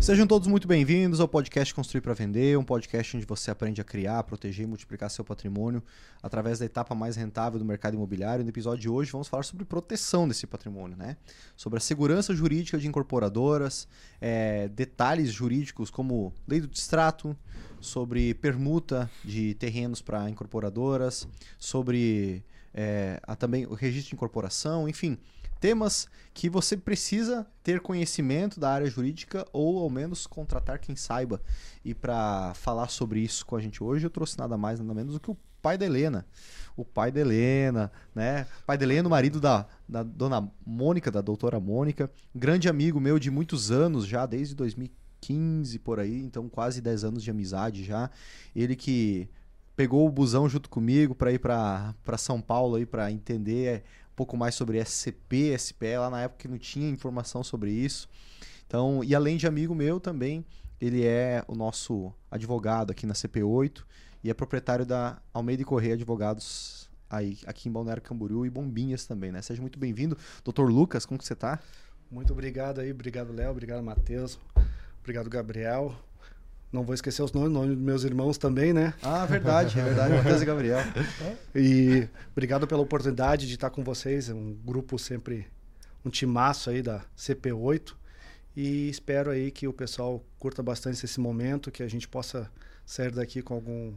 Sejam todos muito bem-vindos ao podcast Construir para Vender, um podcast onde você aprende a criar, proteger e multiplicar seu patrimônio através da etapa mais rentável do mercado imobiliário. No episódio de hoje vamos falar sobre proteção desse patrimônio, né? Sobre a segurança jurídica de incorporadoras, é, detalhes jurídicos como lei do distrato, sobre permuta de terrenos para incorporadoras, sobre é, a, também o registro de incorporação, enfim temas que você precisa ter conhecimento da área jurídica ou ao menos contratar quem saiba. E para falar sobre isso com a gente hoje, eu trouxe nada mais nada menos do que o pai da Helena. O pai da Helena, né? Pai da Helena, o marido da, da dona Mônica, da doutora Mônica, grande amigo meu de muitos anos já, desde 2015 por aí, então quase 10 anos de amizade já. Ele que pegou o busão junto comigo para ir para São Paulo aí para entender pouco mais sobre SCP, SPE, lá na época que não tinha informação sobre isso. Então, e além de amigo meu também, ele é o nosso advogado aqui na CP8 e é proprietário da Almeida e Correia Advogados aí, aqui em Balneário Camboriú e Bombinhas também, né? Seja muito bem-vindo. Doutor Lucas, como que você está? Muito obrigado aí, obrigado Léo, obrigado Matheus, obrigado Gabriel. Não vou esquecer os nomes, dos meus irmãos também, né? Ah, verdade, é verdade, Matheus e Gabriel. E obrigado pela oportunidade de estar com vocês, é um grupo sempre, um timaço aí da CP8. E espero aí que o pessoal curta bastante esse momento, que a gente possa sair daqui com algum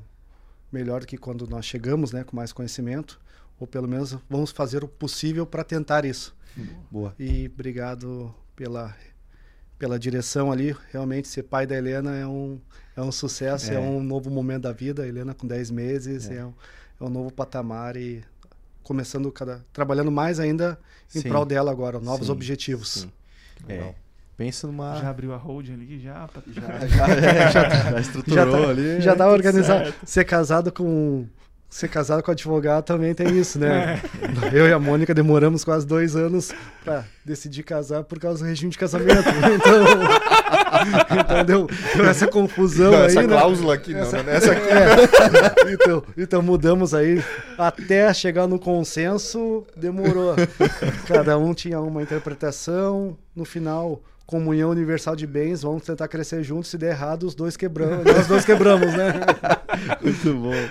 melhor do que quando nós chegamos, né, com mais conhecimento, ou pelo menos vamos fazer o possível para tentar isso. Boa. E obrigado pela pela direção ali. Realmente, ser pai da Helena é um, é um sucesso, é, é um novo momento da vida. A Helena com 10 meses, é. é. um, é um novo patamar e começando cada trabalhando mais ainda em Sim. prol dela agora, novos Sim. objetivos. Sim. É. Pensa numa. Já abriu a hold ali, já. Já, já, é, já, já estruturou já tá, ali. Já tá organizado. Ser casado com ser casado com advogado também tem isso, né? É. Eu e a Mônica demoramos quase dois anos para decidir casar por causa do regime de casamento. Então, então deu, deu, essa confusão não, aí. Essa né? cláusula aqui, essa, não, né? Essa aqui. É. Então, então mudamos aí até chegar no consenso, demorou. Cada um tinha uma interpretação. No final, comunhão universal de bens, vamos tentar crescer juntos. Se der errado, os dois quebramos. Nós dois quebramos, né? Muito bom.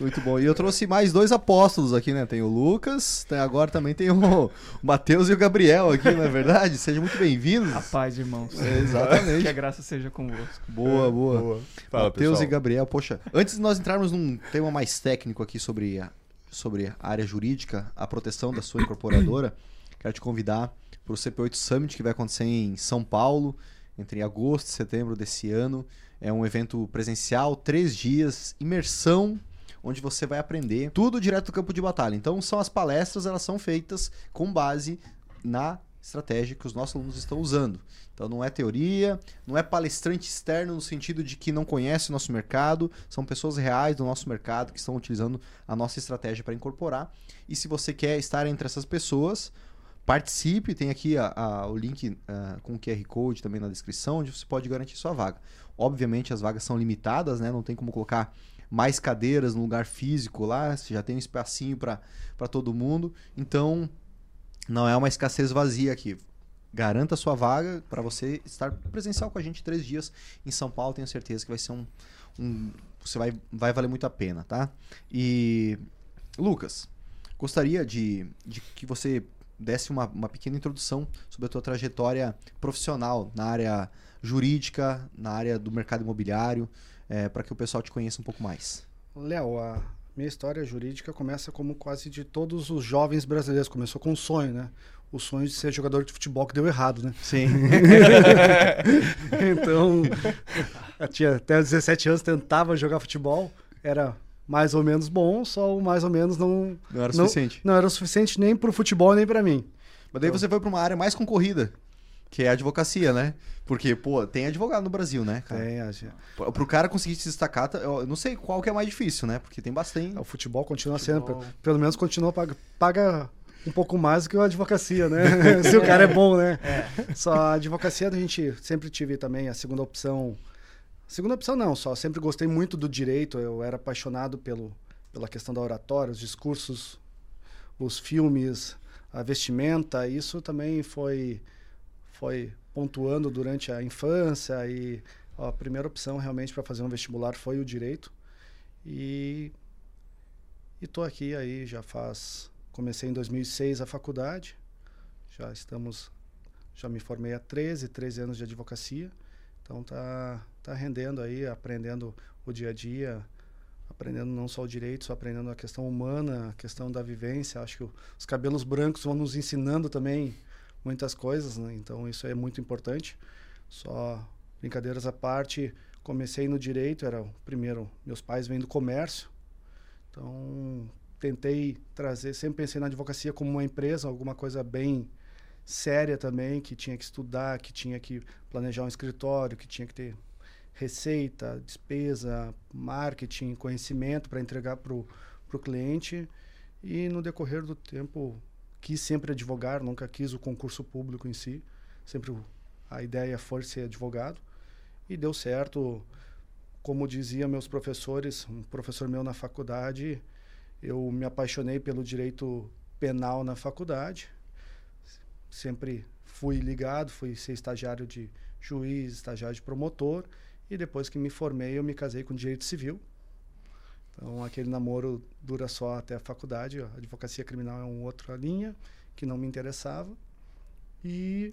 Muito bom. E eu trouxe mais dois apóstolos aqui, né? Tem o Lucas, tem, agora também tem o, Mateus e o Gabriel aqui, não é verdade? Sejam muito bem-vindos. A paz, irmãos. É, exatamente. Que a graça seja convosco. Boa, boa. boa. Mateus e Gabriel, poxa, antes de nós entrarmos num tema mais técnico aqui sobre a, sobre a área jurídica, a proteção da sua incorporadora, quero te convidar para o CP8 Summit que vai acontecer em São Paulo entre agosto e setembro desse ano. É um evento presencial, três dias, imersão onde você vai aprender tudo direto do campo de batalha. Então, são as palestras, elas são feitas com base na estratégia que os nossos alunos estão usando. Então não é teoria, não é palestrante externo no sentido de que não conhece o nosso mercado, são pessoas reais do nosso mercado que estão utilizando a nossa estratégia para incorporar. E se você quer estar entre essas pessoas, participe, tem aqui a, a, o link uh, com o QR Code também na descrição, onde você pode garantir sua vaga. Obviamente as vagas são limitadas, né? não tem como colocar mais cadeiras no lugar físico lá, você já tem um espacinho para todo mundo. Então, não é uma escassez vazia aqui. Garanta sua vaga para você estar presencial com a gente três dias em São Paulo. Tenho certeza que vai ser um. um você vai, vai valer muito a pena, tá? E. Lucas, gostaria de, de que você desse uma, uma pequena introdução sobre a tua trajetória profissional na área jurídica, na área do mercado imobiliário é, para que o pessoal te conheça um pouco mais. Léo, a minha história jurídica começa como quase de todos os jovens brasileiros. Começou com um sonho, né? O sonho de ser jogador de futebol que deu errado, né? Sim. então, eu tinha até 17 anos, tentava jogar futebol, era mais ou menos bom, só o mais ou menos não... Não era suficiente. Não, não era o suficiente nem para o futebol, nem para mim. Mas daí então, você foi para uma área mais concorrida que é a advocacia, né? Porque, pô, tem advogado no Brasil, né, cara? Tem, acho. Pro cara conseguir se destacar, tá, eu não sei qual que é mais difícil, né? Porque tem bastante. O futebol continua futebol. sendo, pelo menos continua paga, paga um pouco mais do que a advocacia, né? se o cara é bom, né? É. Só a advocacia a gente sempre tive também a segunda opção. Segunda opção não, só sempre gostei muito do direito, eu era apaixonado pelo, pela questão da oratória, os discursos, os filmes, a vestimenta, isso também foi foi pontuando durante a infância e a primeira opção realmente para fazer um vestibular foi o direito. E estou aqui aí já faz comecei em 2006 a faculdade. Já estamos já me formei há 13, 13 anos de advocacia. Então tá tá rendendo aí, aprendendo o dia a dia, aprendendo não só o direito, só aprendendo a questão humana, a questão da vivência. Acho que os cabelos brancos vão nos ensinando também muitas coisas, né? Então isso é muito importante. Só brincadeiras à parte, comecei no direito, era o primeiro, meus pais vêm do comércio. Então tentei trazer, sempre pensei na advocacia como uma empresa, alguma coisa bem séria também, que tinha que estudar, que tinha que planejar um escritório, que tinha que ter receita, despesa, marketing, conhecimento para entregar para o cliente. E no decorrer do tempo quis sempre advogar, nunca quis o concurso público em si. Sempre a ideia foi ser advogado. E deu certo. Como dizia meus professores, um professor meu na faculdade, eu me apaixonei pelo direito penal na faculdade. Sempre fui ligado, fui ser estagiário de juiz, estagiário de promotor. E depois que me formei, eu me casei com direito civil. Então, aquele namoro dura só até a faculdade. A advocacia criminal é uma outra linha que não me interessava. E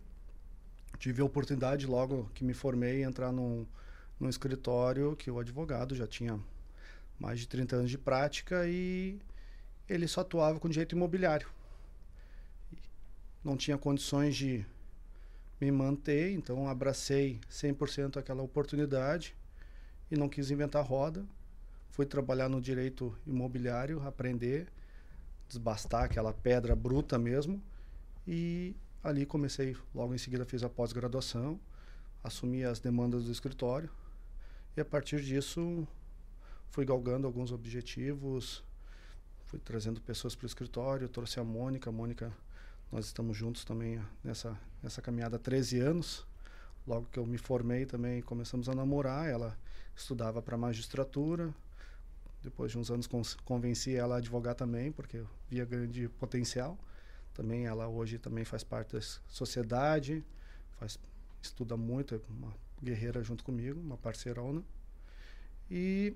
tive a oportunidade, logo que me formei, entrar num, num escritório que o advogado já tinha mais de 30 anos de prática e ele só atuava com direito imobiliário. Não tinha condições de me manter, então abracei 100% aquela oportunidade e não quis inventar roda fui trabalhar no direito imobiliário, aprender, desbastar aquela pedra bruta mesmo. E ali comecei, logo em seguida fiz a pós-graduação, assumi as demandas do escritório. E a partir disso fui galgando alguns objetivos, fui trazendo pessoas para o escritório, trouxe a Mônica, a Mônica, nós estamos juntos também nessa, nessa caminhada há 13 anos. Logo que eu me formei também começamos a namorar, ela estudava para magistratura, depois de uns anos convenci ela a advogar também, porque via grande potencial. Também ela hoje também faz parte da sociedade, faz estuda muito, é uma guerreira junto comigo, uma parceirona. E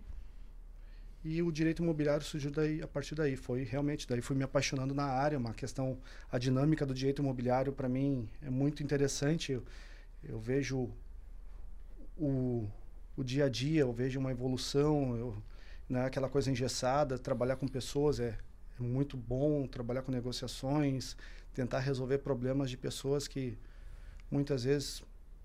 e o direito imobiliário surgiu daí a partir daí, foi realmente daí fui me apaixonando na área, uma questão a dinâmica do direito imobiliário para mim é muito interessante. Eu, eu vejo o, o dia a dia, eu vejo uma evolução, eu né, aquela coisa engessada. Trabalhar com pessoas é, é muito bom, trabalhar com negociações, tentar resolver problemas de pessoas que muitas vezes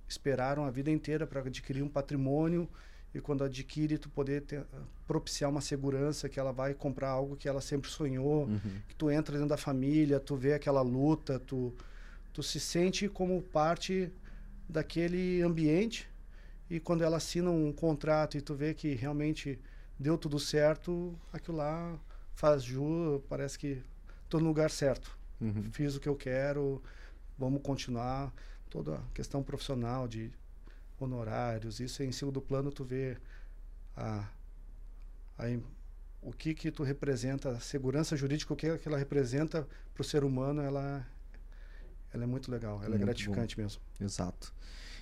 esperaram a vida inteira para adquirir um patrimônio e quando adquire tu poder ter, propiciar uma segurança que ela vai comprar algo que ela sempre sonhou, uhum. que tu entra dentro da família, tu vê aquela luta, tu tu se sente como parte daquele ambiente e quando ela assina um contrato e tu vê que realmente deu tudo certo, aquilo lá faz jus, parece que estou no lugar certo. Uhum. Fiz o que eu quero, vamos continuar. Toda a questão profissional de honorários, isso é em cima do plano tu vê a, a, o que que tu representa, a segurança jurídica, o que, que ela representa para o ser humano, ela, ela é muito legal, ela é muito é gratificante bom. mesmo. Exato.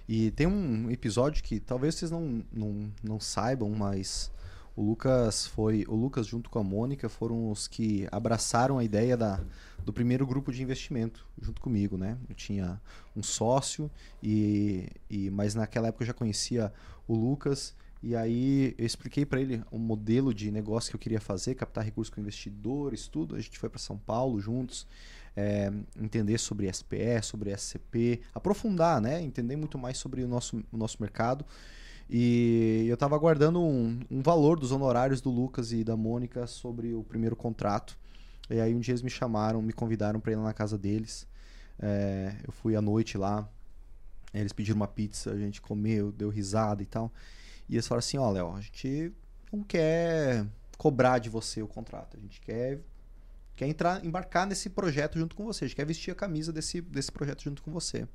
E tem um episódio que talvez vocês não, não, não saibam, mas o Lucas foi, o Lucas junto com a Mônica foram os que abraçaram a ideia da, do primeiro grupo de investimento junto comigo, né? Eu tinha um sócio e, e mas naquela época eu já conhecia o Lucas e aí eu expliquei para ele o modelo de negócio que eu queria fazer, captar recursos com investidores, tudo. A gente foi para São Paulo juntos, é, entender sobre SPE, sobre SCP, aprofundar, né? Entender muito mais sobre o nosso, o nosso mercado. E eu estava aguardando um, um, valor dos honorários do Lucas e da Mônica sobre o primeiro contrato. E aí um dia eles me chamaram, me convidaram para ir lá na casa deles. É, eu fui à noite lá. Eles pediram uma pizza, a gente comeu, deu risada e tal. E eles falaram assim: Ó, Léo, a gente não quer cobrar de você o contrato. A gente quer, quer entrar, embarcar nesse projeto junto com você. A gente quer vestir a camisa desse, desse projeto junto com você.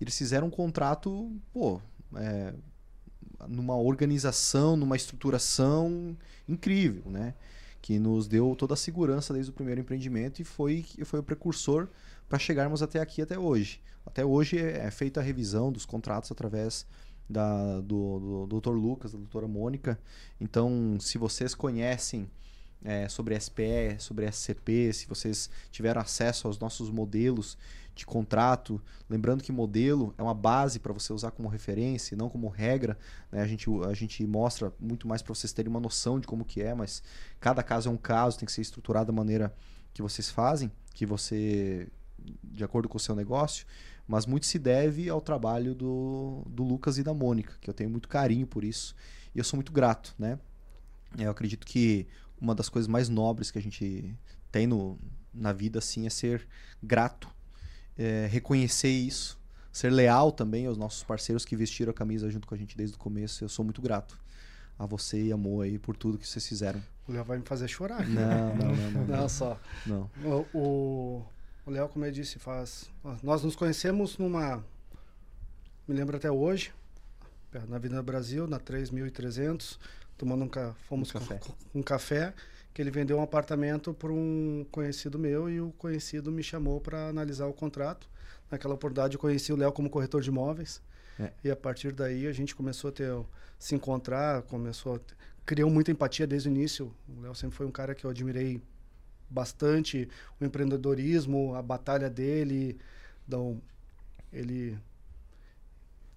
Eles fizeram um contrato, pô, é, numa organização, numa estruturação incrível, né? que nos deu toda a segurança desde o primeiro empreendimento e foi, foi o precursor para chegarmos até aqui, até hoje. Até hoje é, é feita a revisão dos contratos através da, do, do Dr. Lucas, da doutora Mônica. Então, se vocês conhecem é, sobre SPE, sobre SCP, se vocês tiveram acesso aos nossos modelos de contrato, lembrando que modelo é uma base para você usar como referência, não como regra. Né? A, gente, a gente mostra muito mais para vocês terem uma noção de como que é, mas cada caso é um caso, tem que ser estruturado da maneira que vocês fazem, que você de acordo com o seu negócio, mas muito se deve ao trabalho do, do Lucas e da Mônica, que eu tenho muito carinho por isso e eu sou muito grato, né? Eu acredito que uma das coisas mais nobres que a gente tem no, na vida assim é ser grato, é, reconhecer isso, ser leal também aos nossos parceiros que vestiram a camisa junto com a gente desde o começo. Eu sou muito grato a você e a Mo aí por tudo que vocês fizeram. O Léo vai me fazer chorar. Não, não, não, não. Não, só. Não. O, o Léo, como eu disse, faz. Nós nos conhecemos numa. Me lembro até hoje, na Avenida Brasil, na 3300 tomando um café, fomos um café. Com, um café que ele vendeu um apartamento para um conhecido meu e o conhecido me chamou para analisar o contrato. Naquela oportunidade eu conheci o Léo como corretor de imóveis. É. E a partir daí a gente começou a ter se encontrar, começou a, criou muita empatia desde o início. O Léo sempre foi um cara que eu admirei bastante, o empreendedorismo, a batalha dele, então, ele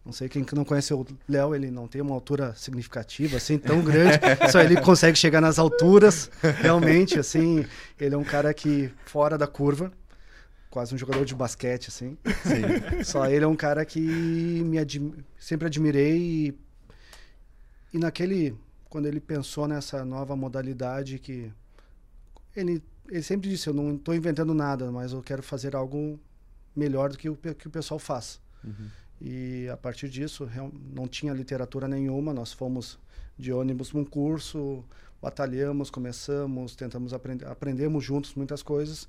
não sei quem não conhece o Léo, ele não tem uma altura significativa, assim, tão grande. só ele consegue chegar nas alturas, realmente, assim. Ele é um cara que, fora da curva, quase um jogador de basquete, assim. Sim. Só ele é um cara que me admi sempre admirei. E, e naquele, quando ele pensou nessa nova modalidade que... Ele, ele sempre disse, eu não estou inventando nada, mas eu quero fazer algo melhor do que o que o pessoal faz. Uhum. E a partir disso, não tinha literatura nenhuma, nós fomos de ônibus num curso, batalhamos, começamos, tentamos aprender, aprendemos juntos muitas coisas.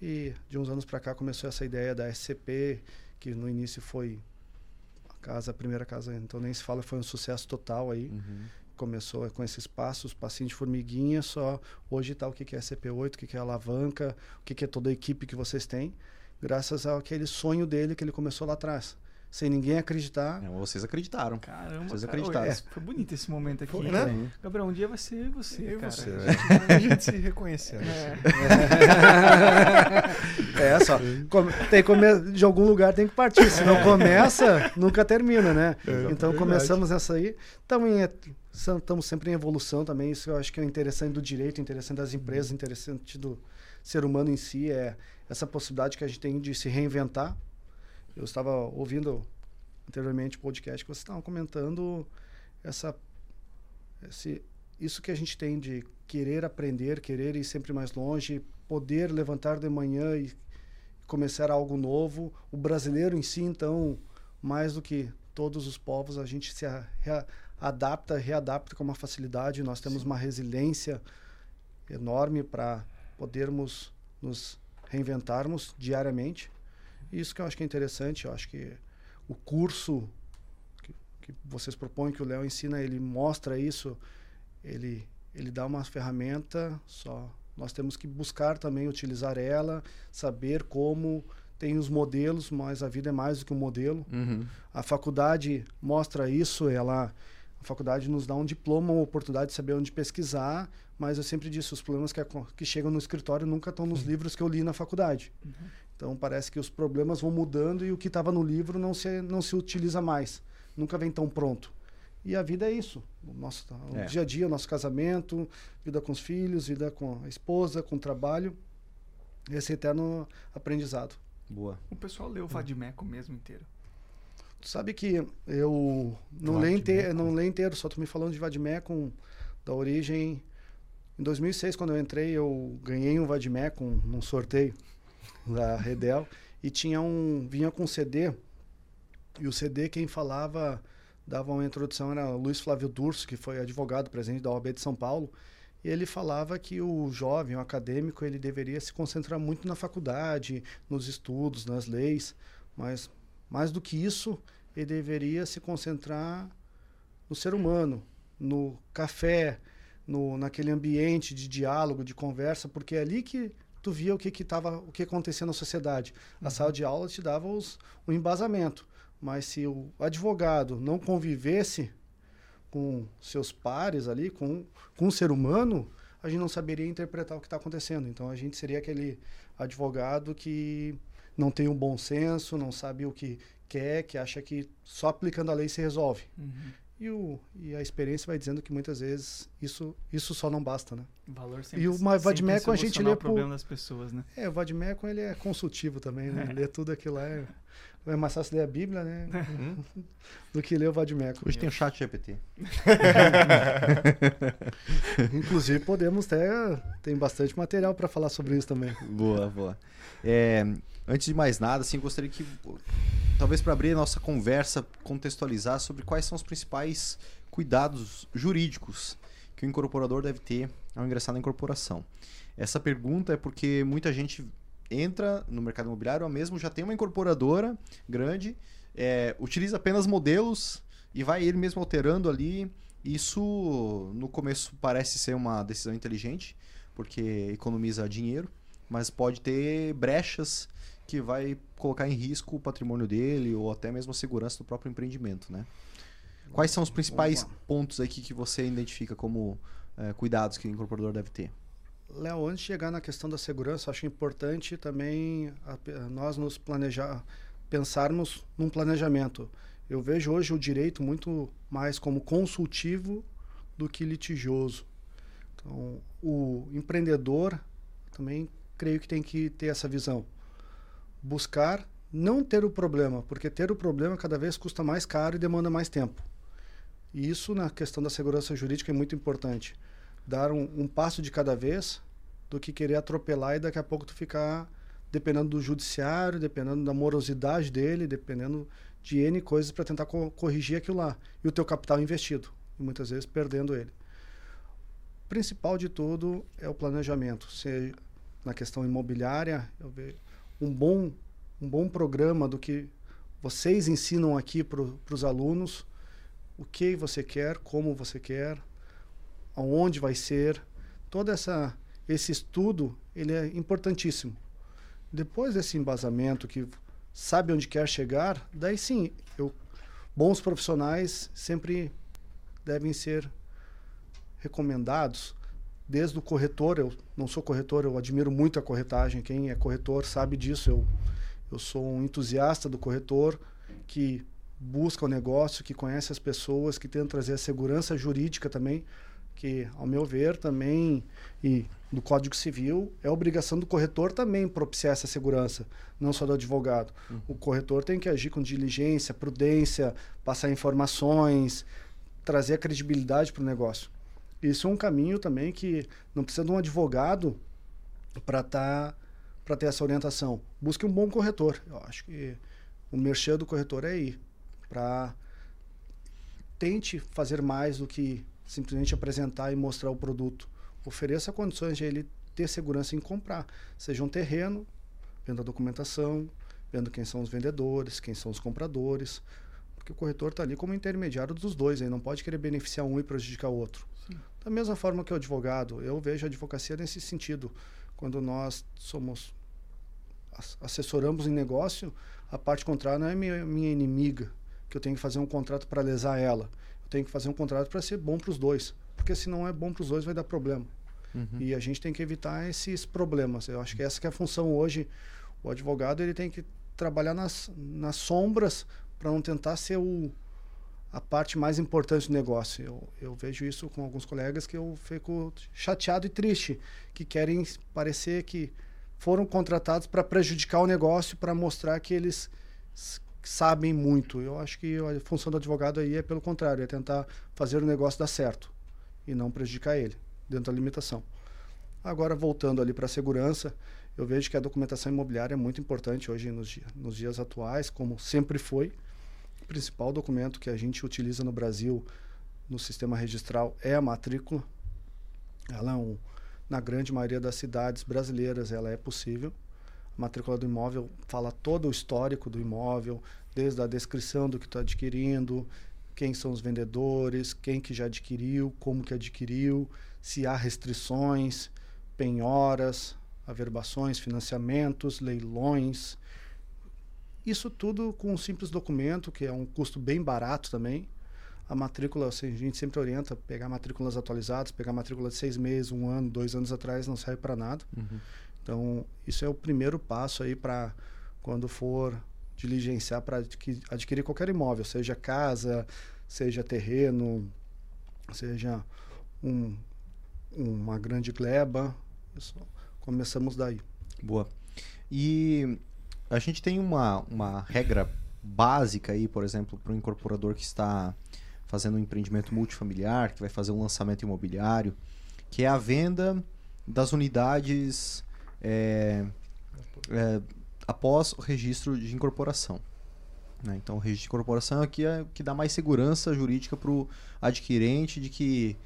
E de uns anos para cá começou essa ideia da SCP, que no início foi a casa, a primeira casa, então nem se fala, foi um sucesso total aí. Uhum. Começou com esses passos, passinho de formiguinha, só hoje está o que, que é SCP-8, o que, que é alavanca, o que, que é toda a equipe que vocês têm, graças àquele sonho dele que ele começou lá atrás sem ninguém acreditar. É, vocês acreditaram. Caramba, vocês cara, acreditaram. É, foi bonito esse momento aqui. Foi, né? Gabriel, um dia vai ser você, e cara. Você, né? a, gente, se reconhecendo. É, é. é só. Tem come, de algum lugar tem que partir. Se não começa, nunca termina, né? É, então começamos essa aí. Estamos sempre em evolução também. Isso eu acho que é interessante do direito, interessante das empresas, interessante do ser humano em si. É essa possibilidade que a gente tem de se reinventar eu estava ouvindo anteriormente o podcast que vocês estavam comentando essa esse, isso que a gente tem de querer aprender, querer ir sempre mais longe, poder levantar de manhã e começar algo novo. O brasileiro em si, então, mais do que todos os povos, a gente se adapta, readapta com uma facilidade. Nós temos Sim. uma resiliência enorme para podermos nos reinventarmos diariamente. Isso que eu acho que é interessante, eu acho que o curso que, que vocês propõem, que o Léo ensina, ele mostra isso, ele, ele dá uma ferramenta, só nós temos que buscar também utilizar ela, saber como tem os modelos, mas a vida é mais do que um modelo. Uhum. A faculdade mostra isso, ela a faculdade nos dá um diploma, uma oportunidade de saber onde pesquisar, mas eu sempre disse, os problemas que, que chegam no escritório nunca estão nos uhum. livros que eu li na faculdade. Uhum. Então parece que os problemas vão mudando e o que estava no livro não se, não se utiliza mais. Nunca vem tão pronto. E a vida é isso. O nosso o é. dia a dia, o nosso casamento, vida com os filhos, vida com a esposa, com o trabalho. Esse eterno aprendizado. Boa. O pessoal leu o Vadimeco mesmo inteiro. Tu sabe que eu não leio, inteiro, não leio inteiro, só tu me falando de Vadimeco da origem. Em 2006, quando eu entrei, eu ganhei um Vadimeco num sorteio da Redel, e tinha um vinha com um CD, e o CD quem falava dava uma introdução era Luiz Flávio Durso, que foi advogado presidente da OAB de São Paulo, e ele falava que o jovem, o acadêmico, ele deveria se concentrar muito na faculdade, nos estudos, nas leis, mas mais do que isso, ele deveria se concentrar no ser humano, no café, no, naquele ambiente de diálogo, de conversa, porque é ali que tu via o que que tava, o que acontecia na sociedade. A uhum. sala de aula te dava os, o embasamento, mas se o advogado não convivesse com seus pares ali, com, com um ser humano, a gente não saberia interpretar o que está acontecendo. Então a gente seria aquele advogado que não tem um bom senso, não sabe o que quer, que acha que só aplicando a lei se resolve. Uhum. E, o, e a experiência vai dizendo que muitas vezes isso, isso só não basta, né? O valor sempre, e o Vadmecum a gente lê o problema das pessoas, né? É, o Vadmecum ele é consultivo também, né? É. Lê tudo aquilo lá. É, é mais fácil ler a Bíblia, né? Uhum. Do que ler o Vadmecum. Hoje tem o chat GPT. Inclusive podemos ter, tem bastante material para falar sobre isso também. Boa, boa. É, antes de mais nada, assim, gostaria que, talvez para abrir a nossa conversa, contextualizar sobre quais são os principais cuidados jurídicos que o incorporador deve ter ao ingressar na incorporação. Essa pergunta é porque muita gente entra no mercado imobiliário, ou mesmo já tem uma incorporadora grande, é, utiliza apenas modelos e vai ele mesmo alterando ali. Isso no começo parece ser uma decisão inteligente, porque economiza dinheiro, mas pode ter brechas que vai colocar em risco o patrimônio dele ou até mesmo a segurança do próprio empreendimento, né? Quais são os principais pontos aqui que você identifica como é, cuidados que o incorporador deve ter? Léo, antes de chegar na questão da segurança, acho importante também a, a nós nos planejar, pensarmos num planejamento. Eu vejo hoje o direito muito mais como consultivo do que litigioso. Então, o empreendedor também creio que tem que ter essa visão. Buscar não ter o problema, porque ter o problema cada vez custa mais caro e demanda mais tempo. E isso, na questão da segurança jurídica, é muito importante. Dar um, um passo de cada vez do que querer atropelar e daqui a pouco tu ficar dependendo do judiciário, dependendo da morosidade dele, dependendo de N coisas para tentar co corrigir aquilo lá. E o teu capital investido, e muitas vezes perdendo ele. O principal de tudo é o planejamento. Seja na questão imobiliária, eu vejo um bom, um bom programa do que vocês ensinam aqui para os alunos, o que você quer, como você quer, aonde vai ser, toda essa esse estudo ele é importantíssimo. Depois desse embasamento que sabe onde quer chegar, daí sim, eu, bons profissionais sempre devem ser recomendados desde o corretor, eu não sou corretor, eu admiro muito a corretagem. Quem é corretor sabe disso. Eu, eu sou um entusiasta do corretor que busca o negócio, que conhece as pessoas, que tenta trazer a segurança jurídica também, que, ao meu ver, também, e do Código Civil, é obrigação do corretor também propiciar essa segurança, não só do advogado. Uhum. O corretor tem que agir com diligência, prudência, passar informações, trazer a credibilidade para o negócio. Isso é um caminho também que não precisa de um advogado para tá, para ter essa orientação. Busque um bom corretor. Eu acho que o merchan do corretor é aí. Para tente fazer mais do que simplesmente apresentar e mostrar o produto. Ofereça condições de ele ter segurança em comprar. Seja um terreno, vendo a documentação, vendo quem são os vendedores, quem são os compradores. Porque o corretor está ali como intermediário dos dois, ele não pode querer beneficiar um e prejudicar o outro. Da mesma forma que o advogado, eu vejo a advocacia nesse sentido. Quando nós somos assessoramos em negócio, a parte contrária não é minha, minha inimiga, que eu tenho que fazer um contrato para lesar ela. Eu tenho que fazer um contrato para ser bom para os dois, porque se não é bom para os dois vai dar problema. Uhum. E a gente tem que evitar esses problemas. Eu acho que essa que é a função hoje. O advogado ele tem que trabalhar nas, nas sombras para não tentar ser o, a parte mais importante do negócio. Eu, eu vejo isso com alguns colegas que eu fico chateado e triste, que querem parecer que foram contratados para prejudicar o negócio, para mostrar que eles sabem muito. Eu acho que a função do advogado aí é pelo contrário, é tentar fazer o negócio dar certo e não prejudicar ele, dentro da limitação. Agora, voltando ali para a segurança, eu vejo que a documentação imobiliária é muito importante hoje nos, nos dias atuais, como sempre foi principal documento que a gente utiliza no Brasil no sistema registral é a matrícula. Ela é um, na grande maioria das cidades brasileiras ela é possível. A matrícula do imóvel fala todo o histórico do imóvel, desde a descrição do que está adquirindo, quem são os vendedores, quem que já adquiriu, como que adquiriu, se há restrições, penhoras, averbações, financiamentos, leilões. Isso tudo com um simples documento, que é um custo bem barato também. A matrícula, assim, a gente sempre orienta pegar matrículas atualizadas, pegar matrícula de seis meses, um ano, dois anos atrás, não serve para nada. Uhum. Então, isso é o primeiro passo aí para quando for diligenciar para adquirir qualquer imóvel, seja casa, seja terreno, seja um, uma grande gleba. Começamos daí. Boa. E a gente tem uma, uma regra básica aí, por exemplo, para o incorporador que está fazendo um empreendimento multifamiliar, que vai fazer um lançamento imobiliário, que é a venda das unidades é, é, após o registro de incorporação. Né? Então, o registro de incorporação aqui é o que dá mais segurança jurídica para o adquirente de que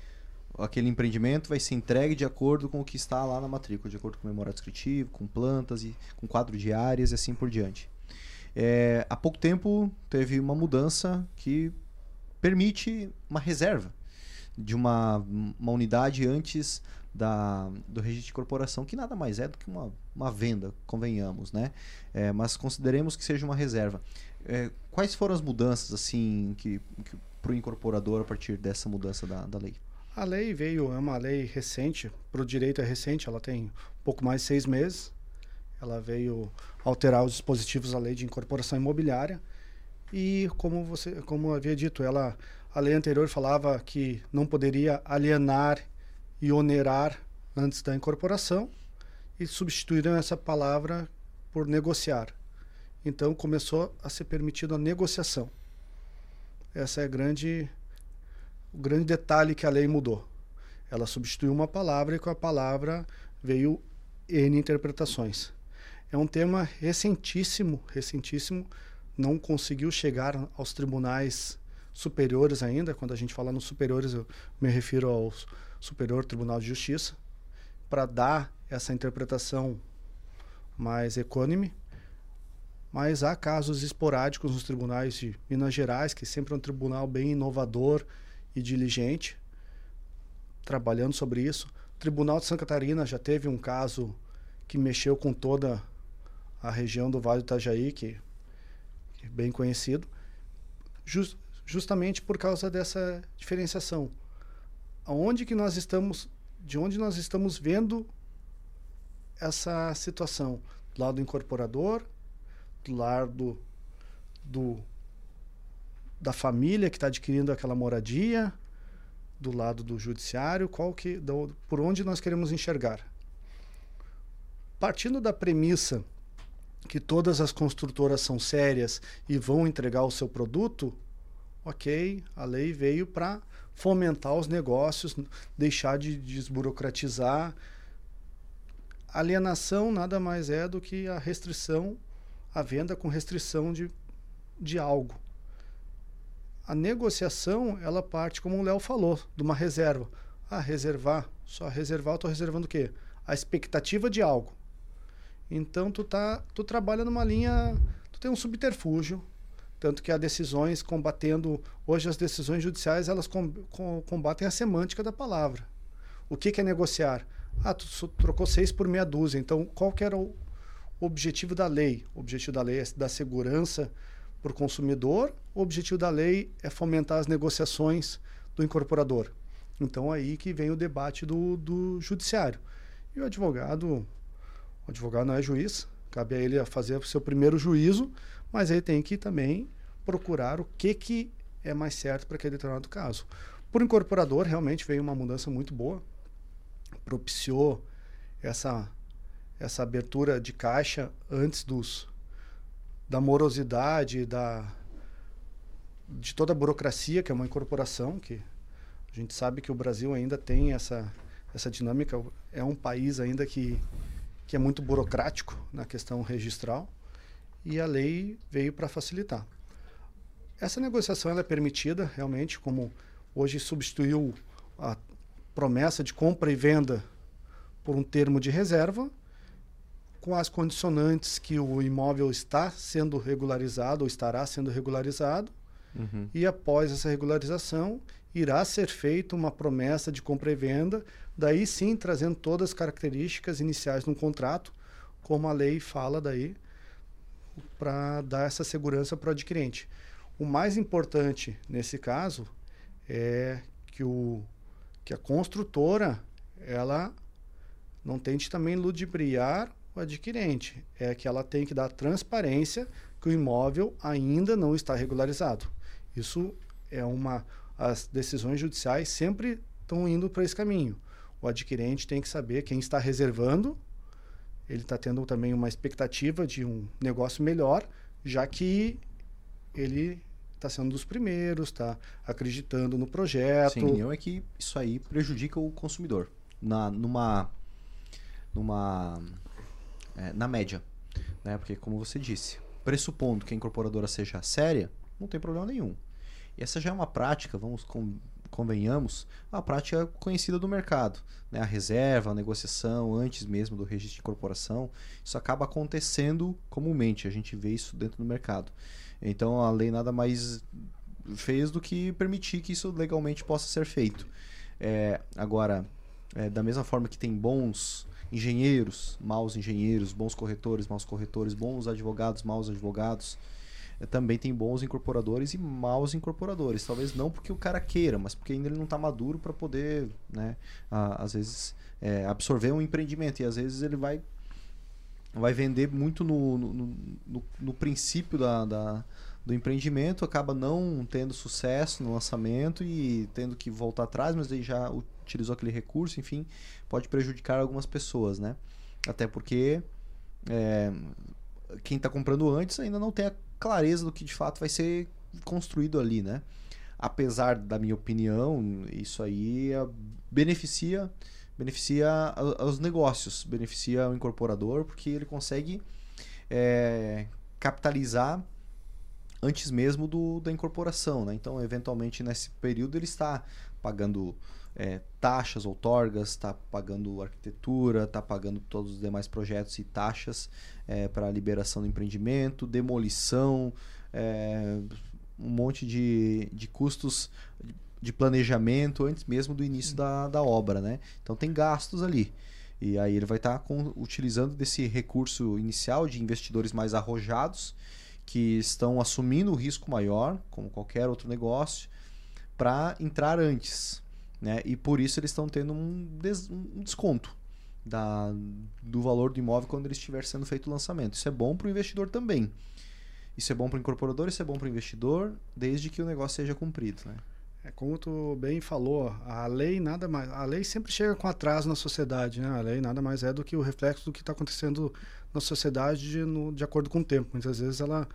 aquele empreendimento vai ser entregue de acordo com o que está lá na matrícula, de acordo com o memorial descritivo, com plantas e com quadro de áreas e assim por diante. É, há pouco tempo teve uma mudança que permite uma reserva de uma, uma unidade antes da, do registro de corporação, que nada mais é do que uma, uma venda, convenhamos, né? É, mas consideremos que seja uma reserva. É, quais foram as mudanças assim que, que para o incorporador a partir dessa mudança da, da lei? A lei veio, é uma lei recente, para o direito é recente, ela tem pouco mais de seis meses. Ela veio alterar os dispositivos da lei de incorporação imobiliária. E como você, como havia dito, ela, a lei anterior falava que não poderia alienar e onerar antes da incorporação e substituíram essa palavra por negociar. Então começou a ser permitido a negociação. Essa é a grande o grande detalhe que a lei mudou. Ela substituiu uma palavra e com a palavra veio N interpretações. É um tema recentíssimo, recentíssimo, não conseguiu chegar aos tribunais superiores ainda. Quando a gente fala nos superiores, eu me refiro ao Superior Tribunal de Justiça, para dar essa interpretação mais econômica. Mas há casos esporádicos nos tribunais de Minas Gerais, que sempre é um tribunal bem inovador e diligente, trabalhando sobre isso. O Tribunal de Santa Catarina já teve um caso que mexeu com toda a região do Vale do Itajaí, que, que é bem conhecido, just, justamente por causa dessa diferenciação. Aonde que nós estamos, de onde nós estamos vendo essa situação? Do lado do incorporador, do lado do da família que está adquirindo aquela moradia, do lado do judiciário, qual que, do, por onde nós queremos enxergar. Partindo da premissa que todas as construtoras são sérias e vão entregar o seu produto, ok, a lei veio para fomentar os negócios, deixar de desburocratizar. Alienação nada mais é do que a restrição, a venda com restrição de, de algo a negociação ela parte, como o Léo falou, de uma reserva. Ah, reservar, só reservar, eu estou reservando o quê? A expectativa de algo. Então tu tá, tu trabalha numa linha, tu tem um subterfúgio, tanto que há decisões combatendo, hoje as decisões judiciais elas com, com, combatem a semântica da palavra. O que, que é negociar? Ah, tu trocou seis por meia dúzia. Então, qual que era o objetivo da lei? O objetivo da lei é dar segurança para o consumidor, o objetivo da lei é fomentar as negociações do incorporador. Então aí que vem o debate do, do judiciário. E o advogado, o advogado não é juiz, cabe a ele fazer o seu primeiro juízo, mas ele tem que também procurar o que, que é mais certo para aquele determinado caso. Por incorporador, realmente veio uma mudança muito boa, propiciou essa, essa abertura de caixa antes dos, da morosidade, da, de toda a burocracia que é uma incorporação, que a gente sabe que o Brasil ainda tem essa, essa dinâmica, é um país ainda que, que é muito burocrático na questão registral, e a lei veio para facilitar. Essa negociação ela é permitida, realmente, como hoje substituiu a promessa de compra e venda por um termo de reserva, com as condicionantes que o imóvel está sendo regularizado ou estará sendo regularizado uhum. e após essa regularização irá ser feita uma promessa de compra e venda, daí sim trazendo todas as características iniciais no contrato, como a lei fala daí, para dar essa segurança para o adquirente. O mais importante nesse caso é que, o, que a construtora ela não tente também ludibriar o adquirente. É que ela tem que dar transparência que o imóvel ainda não está regularizado. Isso é uma. As decisões judiciais sempre estão indo para esse caminho. O adquirente tem que saber quem está reservando, ele está tendo também uma expectativa de um negócio melhor, já que ele está sendo dos primeiros, está acreditando no projeto. Sim, a opinião é que isso aí prejudica o consumidor. Na, numa. numa é, na média. Né? Porque, como você disse, pressupondo que a incorporadora seja séria, não tem problema nenhum. E essa já é uma prática, vamos com, convenhamos, uma prática conhecida do mercado. Né? A reserva, a negociação, antes mesmo do registro de incorporação, isso acaba acontecendo comumente, a gente vê isso dentro do mercado. Então a lei nada mais fez do que permitir que isso legalmente possa ser feito. É, agora, é, da mesma forma que tem bons engenheiros, maus engenheiros, bons corretores, maus corretores, bons advogados, maus advogados, é, também tem bons incorporadores e maus incorporadores. Talvez não porque o cara queira, mas porque ainda ele não está maduro para poder, né, a, às vezes, é, absorver um empreendimento. E às vezes ele vai vai vender muito no, no, no, no princípio da, da, do empreendimento, acaba não tendo sucesso no lançamento e tendo que voltar atrás, mas aí já utilizou aquele recurso, enfim, pode prejudicar algumas pessoas, né? Até porque é, quem está comprando antes ainda não tem a clareza do que de fato vai ser construído ali, né? Apesar da minha opinião, isso aí é, beneficia beneficia os negócios, beneficia o incorporador, porque ele consegue é, capitalizar antes mesmo do, da incorporação. Né? Então, eventualmente, nesse período, ele está pagando é, taxas, outorgas, está pagando arquitetura, está pagando todos os demais projetos e taxas é, para liberação do empreendimento, demolição, é, um monte de, de custos de planejamento antes mesmo do início da, da obra, né? Então tem gastos ali. E aí ele vai estar tá utilizando desse recurso inicial de investidores mais arrojados que estão assumindo o risco maior, como qualquer outro negócio, para entrar antes. Né? E por isso eles estão tendo um, des um desconto da, do valor do imóvel quando ele estiver sendo feito o lançamento. Isso é bom para o investidor também. Isso é bom para o incorporador, isso é bom para o investidor, desde que o negócio seja cumprido. Né? É como tu bem falou, a lei nada mais, a lei sempre chega com atraso na sociedade, né? A lei nada mais é do que o reflexo do que está acontecendo na sociedade de, no, de acordo com o tempo. Muitas vezes ela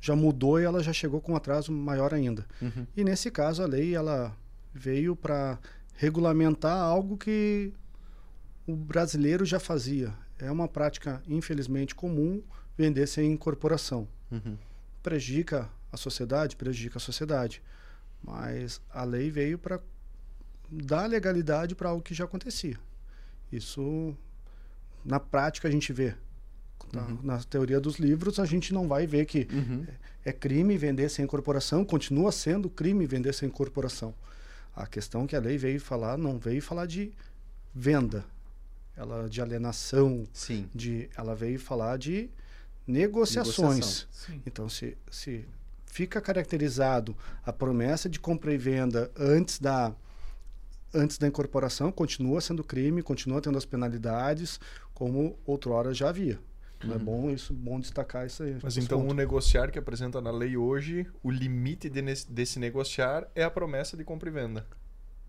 já mudou e ela já chegou com um atraso maior ainda. Uhum. E nesse caso a lei ela veio para regulamentar algo que o brasileiro já fazia. É uma prática infelizmente comum vender sem incorporação. Uhum. Prejudica a sociedade, prejudica a sociedade. Mas a lei veio para dar legalidade para algo que já acontecia. Isso, na prática, a gente vê. Uhum. Na, teoria dos livros, a gente não vai ver que uhum. é, é crime vender sem incorporação, continua sendo crime vender sem incorporação. A questão que a lei veio falar, não veio falar de venda, ela de alienação, Sim. de ela veio falar de negociações. Então, se, se fica caracterizado a promessa de compra e venda antes da antes da incorporação, continua sendo crime, continua tendo as penalidades, como outrora já havia. Uhum. É bom isso, bom destacar isso aí. Mas então o negociar que apresenta na lei hoje, o limite de, desse negociar é a promessa de compra e venda.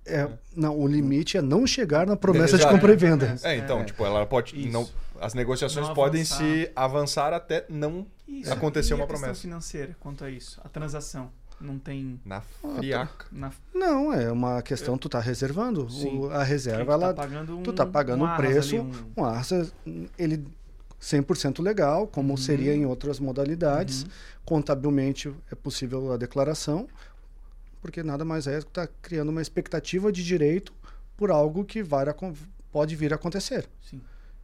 É, não, o limite é não chegar na promessa de compra e venda. É, então, é. tipo, ela pode Isso. não as negociações não podem se avançar até não isso. acontecer e uma a promessa financeira quanto a isso, a transação não tem na friaca. Na... Não, é uma questão tu tá reservando o, a reserva ela tá um, tu tá pagando um, um preço, ali, um... um arça, ele 100% legal, como uhum. seria em outras modalidades. Uhum. Contabilmente é possível a declaração porque nada mais é que está criando uma expectativa de direito por algo que vai, pode vir a acontecer. Sim.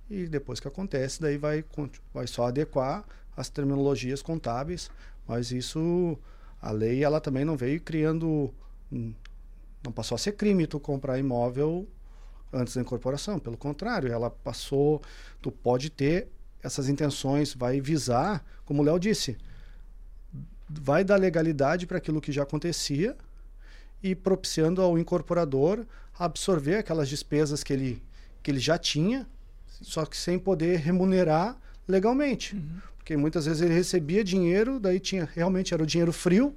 E depois que acontece, daí vai, vai só adequar as terminologias contábeis, mas isso A lei ela também não veio criando não passou a ser crime tu comprar imóvel antes da incorporação, pelo contrário, ela passou, tu pode ter essas intenções, vai visar, como o Léo disse, vai dar legalidade para aquilo que já acontecia e propiciando ao incorporador absorver aquelas despesas que ele, que ele já tinha, Sim. só que sem poder remunerar legalmente. Uhum. Porque muitas vezes ele recebia dinheiro, daí tinha realmente era o dinheiro frio,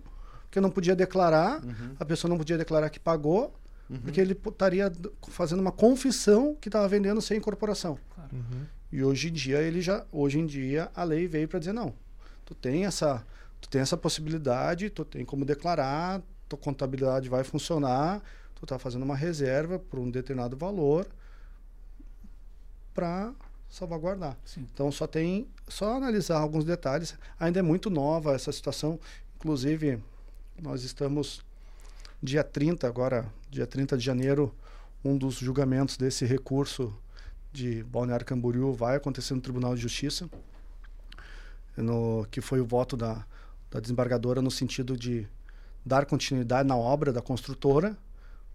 que não podia declarar, uhum. a pessoa não podia declarar que pagou, uhum. porque ele estaria fazendo uma confissão que estava vendendo sem incorporação. Claro. Uhum. E hoje em dia ele já, hoje em dia a lei veio para dizer não, tu tem essa, tu tem essa possibilidade, tu tem como declarar, tua contabilidade vai funcionar, tu está fazendo uma reserva por um determinado valor para salvaguardar. Sim. Então só tem só analisar alguns detalhes. Ainda é muito nova essa situação, inclusive nós estamos dia 30 agora, dia 30 de janeiro, um dos julgamentos desse recurso de Balneário Camboriú vai acontecer no Tribunal de Justiça, no, que foi o voto da, da desembargadora no sentido de dar continuidade na obra da construtora,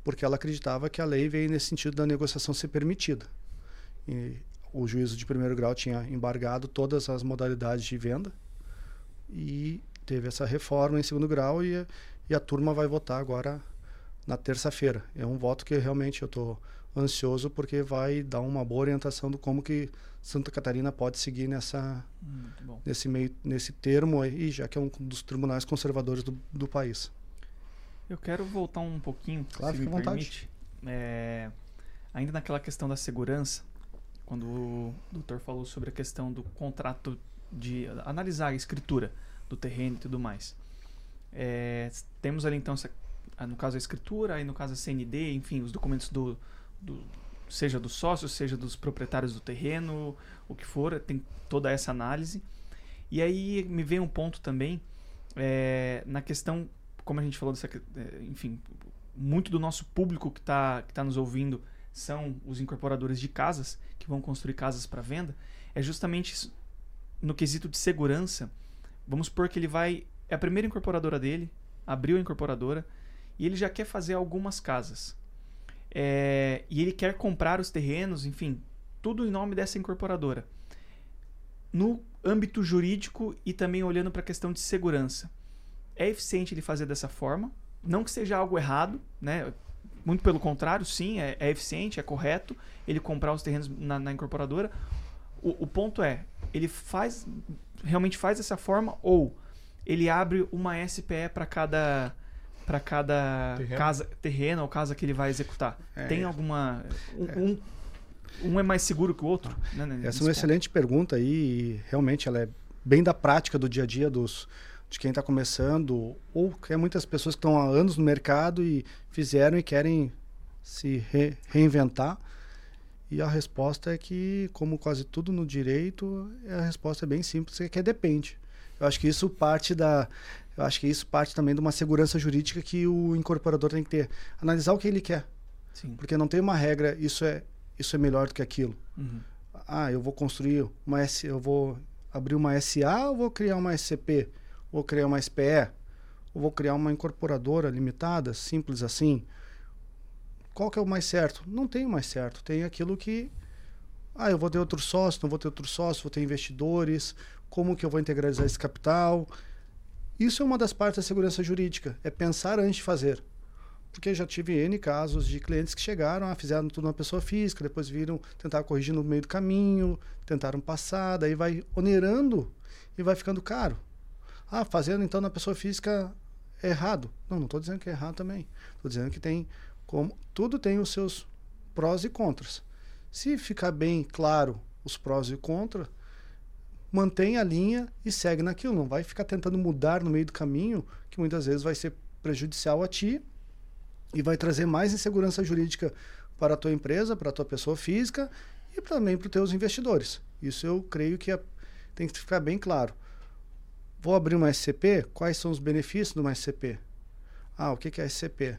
porque ela acreditava que a lei veio nesse sentido da negociação ser permitida. E o juízo de primeiro grau tinha embargado todas as modalidades de venda e teve essa reforma em segundo grau e, e a turma vai votar agora na terça-feira. É um voto que realmente eu estou ansioso porque vai dar uma boa orientação do como que Santa Catarina pode seguir nessa nesse meio nesse termo aí, já que é um dos tribunais conservadores do, do país. Eu quero voltar um pouquinho, claro, se me permite. É, ainda naquela questão da segurança, quando o doutor falou sobre a questão do contrato de analisar a escritura do terreno e tudo mais. É, temos ali então, essa, no caso a escritura, aí no caso a CND, enfim, os documentos do, do seja dos sócios, seja dos proprietários do terreno, o que for, tem toda essa análise. E aí me vem um ponto também é, na questão, como a gente falou dessa, é, enfim, muito do nosso público que está que tá nos ouvindo são os incorporadores de casas que vão construir casas para venda. É justamente no quesito de segurança Vamos supor que ele vai. É a primeira incorporadora dele, abriu a incorporadora e ele já quer fazer algumas casas. É, e ele quer comprar os terrenos, enfim, tudo em nome dessa incorporadora. No âmbito jurídico e também olhando para a questão de segurança. É eficiente ele fazer dessa forma, não que seja algo errado, né? Muito pelo contrário, sim, é, é eficiente, é correto ele comprar os terrenos na, na incorporadora. O, o, ponto é, ele faz realmente faz dessa forma ou ele abre uma SPE para cada para cada terreno. casa terreno ou casa que ele vai executar. É. Tem alguma um, é. um, um, é mais seguro que o outro? Né, Essa é uma ponto. excelente pergunta e realmente ela é bem da prática do dia a dia dos de quem está começando ou é muitas pessoas que estão há anos no mercado e fizeram e querem se re, reinventar e a resposta é que, como quase tudo no direito, a resposta é bem simples, é que é depende. Eu acho que isso parte da, eu acho que isso parte também de uma segurança jurídica que o incorporador tem que ter, analisar o que ele quer. Sim. Porque não tem uma regra, isso é isso é melhor do que aquilo. Uhum. Ah, eu vou construir uma S, eu vou abrir uma SA ou vou criar uma SCP? Vou criar uma SPE? Ou vou criar uma incorporadora limitada, simples assim? qual que é o mais certo? Não tem o mais certo. Tem aquilo que. Ah, eu vou ter outro sócio, não vou ter outro sócio, vou ter investidores, como que eu vou integralizar esse capital? Isso é uma das partes da segurança jurídica, é pensar antes de fazer. Porque já tive N casos de clientes que chegaram, ah, fizeram tudo na pessoa física, depois viram, tentaram corrigir no meio do caminho, tentaram passar, daí vai onerando e vai ficando caro. Ah, fazendo então na pessoa física é errado. Não, não estou dizendo que é errado também. Estou dizendo que tem como tudo tem os seus prós e contras. Se ficar bem claro os prós e contras, mantém a linha e segue naquilo. Não vai ficar tentando mudar no meio do caminho, que muitas vezes vai ser prejudicial a ti e vai trazer mais insegurança jurídica para a tua empresa, para a tua pessoa física e também para os teus investidores. Isso eu creio que é, tem que ficar bem claro. Vou abrir uma SCP, quais são os benefícios de uma SCP? Ah, o que é SCP?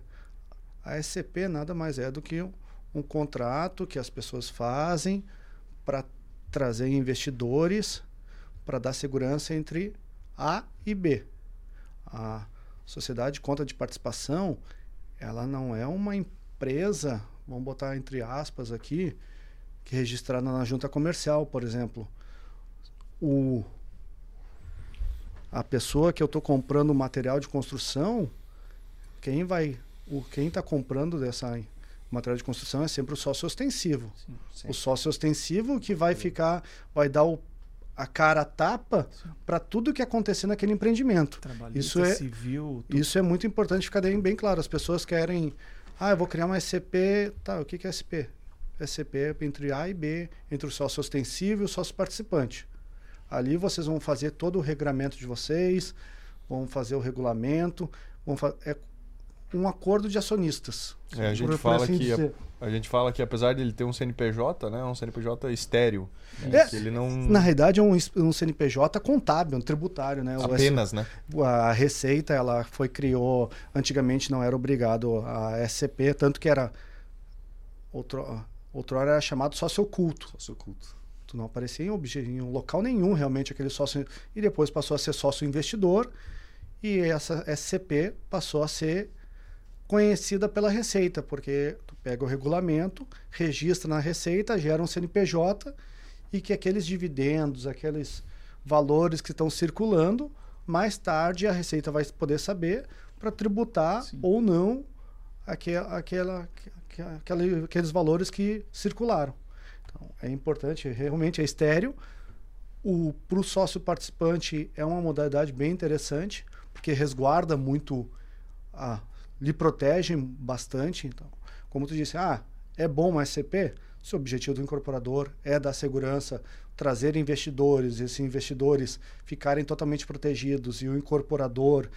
A SCP nada mais é do que um, um contrato que as pessoas fazem para trazer investidores para dar segurança entre A e B. A sociedade de conta de participação, ela não é uma empresa, vamos botar entre aspas aqui, que é registrada na junta comercial, por exemplo. O, a pessoa que eu estou comprando material de construção, quem vai, o quem está comprando dessa material de construção é sempre o sócio ostensivo. Sim. O sócio ostensivo que vai ficar, vai dar o a cara tapa para tudo que acontecer naquele empreendimento. Isso é civil. Tudo. Isso é muito importante ficar bem, claro. As pessoas querem, ah, eu vou criar uma SCP, tá? O que, que é SCP? SCP é entre A e B, entre o sócio ostensivo e o sócio participante. Ali vocês vão fazer todo o regramento de vocês, vão fazer o regulamento, vão é um acordo de acionistas. É, a gente fala assim que a, a, gente fala que apesar de ele ter um CNPJ, né, um CNPJ estéreo, né, é, ele não na realidade é um, um CNPJ contábil, um tributário, né? Apenas, né? A Receita ela foi criou antigamente não era obrigado a SCP, tanto que era outro outrora era chamado sócio oculto. Sócio oculto. Tu não aparecia em, em local nenhum realmente aquele sócio e depois passou a ser sócio investidor e essa SCP passou a ser conhecida pela Receita, porque tu pega o regulamento, registra na Receita, gera um CNPJ e que aqueles dividendos, aqueles valores que estão circulando, mais tarde a Receita vai poder saber para tributar Sim. ou não aquela, aquela, aquela, aqueles valores que circularam. Então, é importante, realmente é estéreo. Para o sócio participante é uma modalidade bem interessante, porque resguarda muito a, lhe protegem bastante. Então, como tu disse, ah, é bom o SCP? Se o objetivo do incorporador é dar segurança, trazer investidores, esses investidores ficarem totalmente protegidos e o incorporador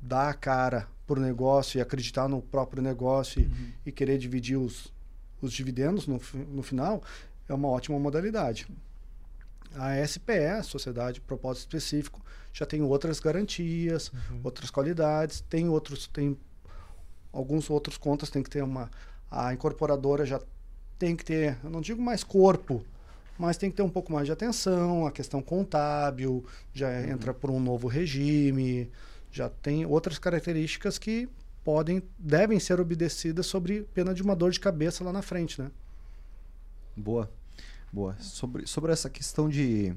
dar a cara para o negócio e acreditar no próprio negócio uhum. e, e, querer dividir os, os dividendos no, no final, é uma ótima modalidade. A SPE, Sociedade de Propósito Específico, já tem outras garantias, uhum. outras qualidades, tem outros, tem alguns outros contas, tem que ter uma. A incorporadora já tem que ter, eu não digo mais corpo, mas tem que ter um pouco mais de atenção, a questão contábil já uhum. entra por um novo regime, já tem outras características que podem, devem ser obedecidas sobre pena de uma dor de cabeça lá na frente, né? Boa. Boa. Sobre, sobre essa questão de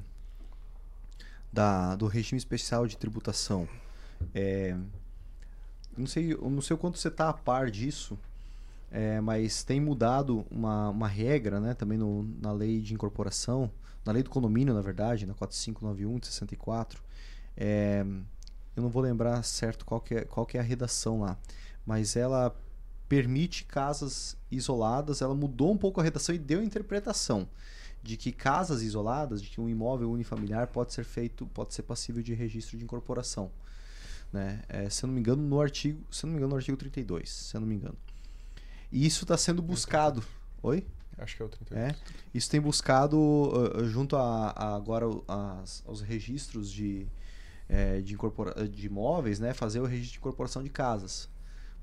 da, do regime especial de tributação, é, não sei, não sei o quanto você está a par disso, é, mas tem mudado uma, uma regra, né, também no, na lei de incorporação, na lei do condomínio, na verdade, na 4591 de 64. É, eu não vou lembrar certo qual que, é, qual que é a redação lá, mas ela permite casas isoladas, ela mudou um pouco a redação e deu interpretação de que casas isoladas, de que um imóvel unifamiliar pode ser feito, pode ser passível de registro de incorporação. Né? É, se eu não me engano, no artigo, se não me engano, no artigo 32, se eu não me engano. E isso está sendo buscado. Oi? Acho que é o 32. É, isso tem buscado uh, junto a, a agora as, aos registros de, é, de, incorpora de imóveis, né? fazer o registro de incorporação de casas.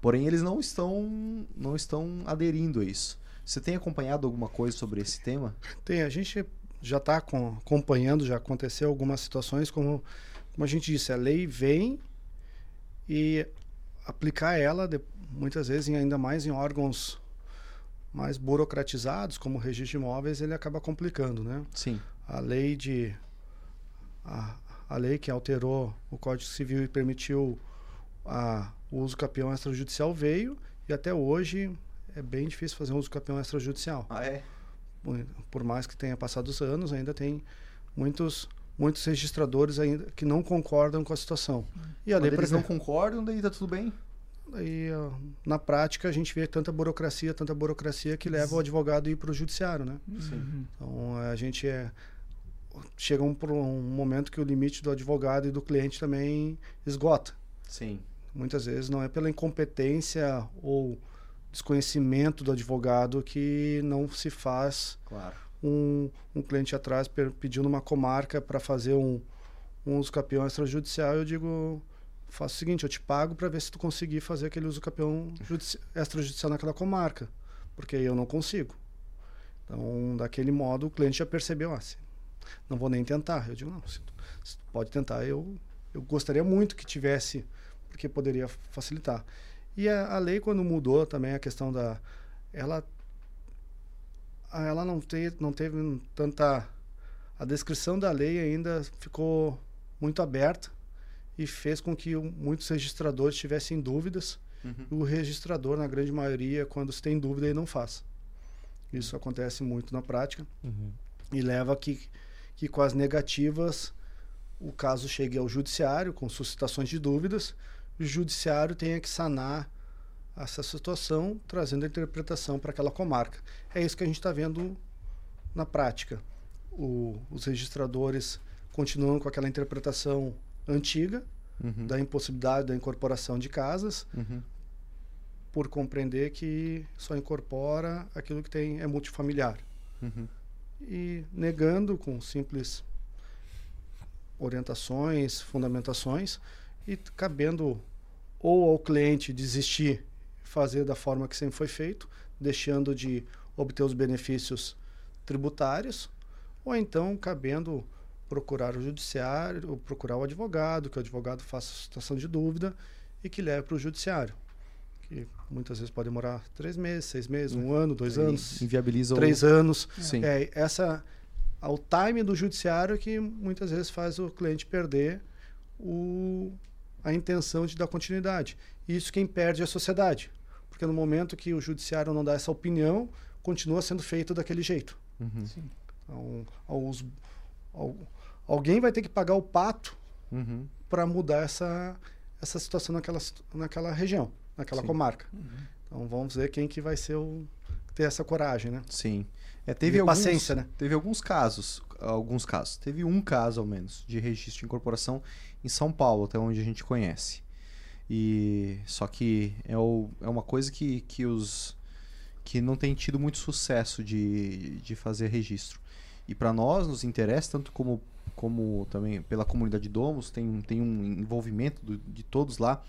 Porém, eles não estão, não estão aderindo a isso. Você tem acompanhado alguma coisa sobre esse tema? Tem, a gente já está acompanhando, já aconteceu algumas situações, como, como a gente disse, a lei vem e aplicar ela, de, muitas vezes, ainda mais em órgãos mais burocratizados, como o registro de imóveis, ele acaba complicando, né? Sim. A lei de... A, a lei que alterou o Código Civil e permitiu a, o uso campeão extrajudicial veio e até hoje é bem difícil fazer um uso campeão extrajudicial. Ah, é? Por, mais que tenha passado os anos, ainda tem muitos muitos registradores ainda que não concordam com a situação. E a lei eles não concordam, daí tá tudo bem? Daí, na prática, a gente vê tanta burocracia, tanta burocracia que leva o advogado a ir para o judiciário, né? Sim. Então, a gente é chega um, um momento que o limite do advogado e do cliente também esgota. Sim. Muitas vezes não é pela incompetência ou desconhecimento do advogado que não se faz claro. um, um cliente atrás pedindo uma comarca para fazer um, um uso campeão extrajudicial, eu digo, faço o seguinte, eu te pago para ver se tu conseguir fazer aquele uso campeão extrajudicial naquela comarca, porque eu não consigo. Então, daquele modo, o cliente já percebeu, ah, não vou nem tentar. Eu digo, não, se tu, se tu pode tentar, eu, eu gostaria muito que tivesse porque poderia facilitar. E a, a lei, quando mudou também a questão da. Ela, ela não, te, não teve tanta. A descrição da lei ainda ficou muito aberta e fez com que muitos registradores tivessem dúvidas. Uhum. O registrador, na grande maioria, quando se tem dúvida, ele não faz. Isso acontece muito na prática uhum. e leva a que, que com as negativas o caso chegue ao judiciário com suscitações de dúvidas, judiciário tenha que sanar essa situação, trazendo a interpretação para aquela comarca. É isso que a gente está vendo na prática. O, os registradores continuam com aquela interpretação antiga uhum. da impossibilidade da incorporação de casas, uhum. por compreender que só incorpora aquilo que tem é multifamiliar. Uhum. E negando com simples orientações, fundamentações e cabendo ou ao cliente desistir, fazer da forma que sempre foi feito, deixando de obter os benefícios tributários, ou então cabendo procurar o judiciário, ou procurar o advogado, que o advogado faça situação de dúvida e que leve para o judiciário. Que muitas vezes pode demorar três meses, seis meses, um ano, dois anos. Inviabiliza Três o... anos. Sim. É, essa ao time do judiciário que muitas vezes faz o cliente perder o, a intenção de dar continuidade. Isso quem perde é a sociedade. Porque no momento que o judiciário não dá essa opinião, continua sendo feito daquele jeito. Uhum. Então, aos, ao, alguém vai ter que pagar o pato uhum. para mudar essa, essa situação naquela, naquela região, naquela Sim. comarca. Uhum. Então vamos ver quem que vai ser o ter essa coragem, né? Sim. É, teve alguns, paciência, né? Teve alguns casos, alguns casos. Teve um caso, ao menos, de registro de incorporação em São Paulo, até onde a gente conhece. E só que é, o, é uma coisa que, que os que não tem tido muito sucesso de, de fazer registro. E para nós nos interessa tanto como como também pela comunidade de Domos, tem, tem um envolvimento do, de todos lá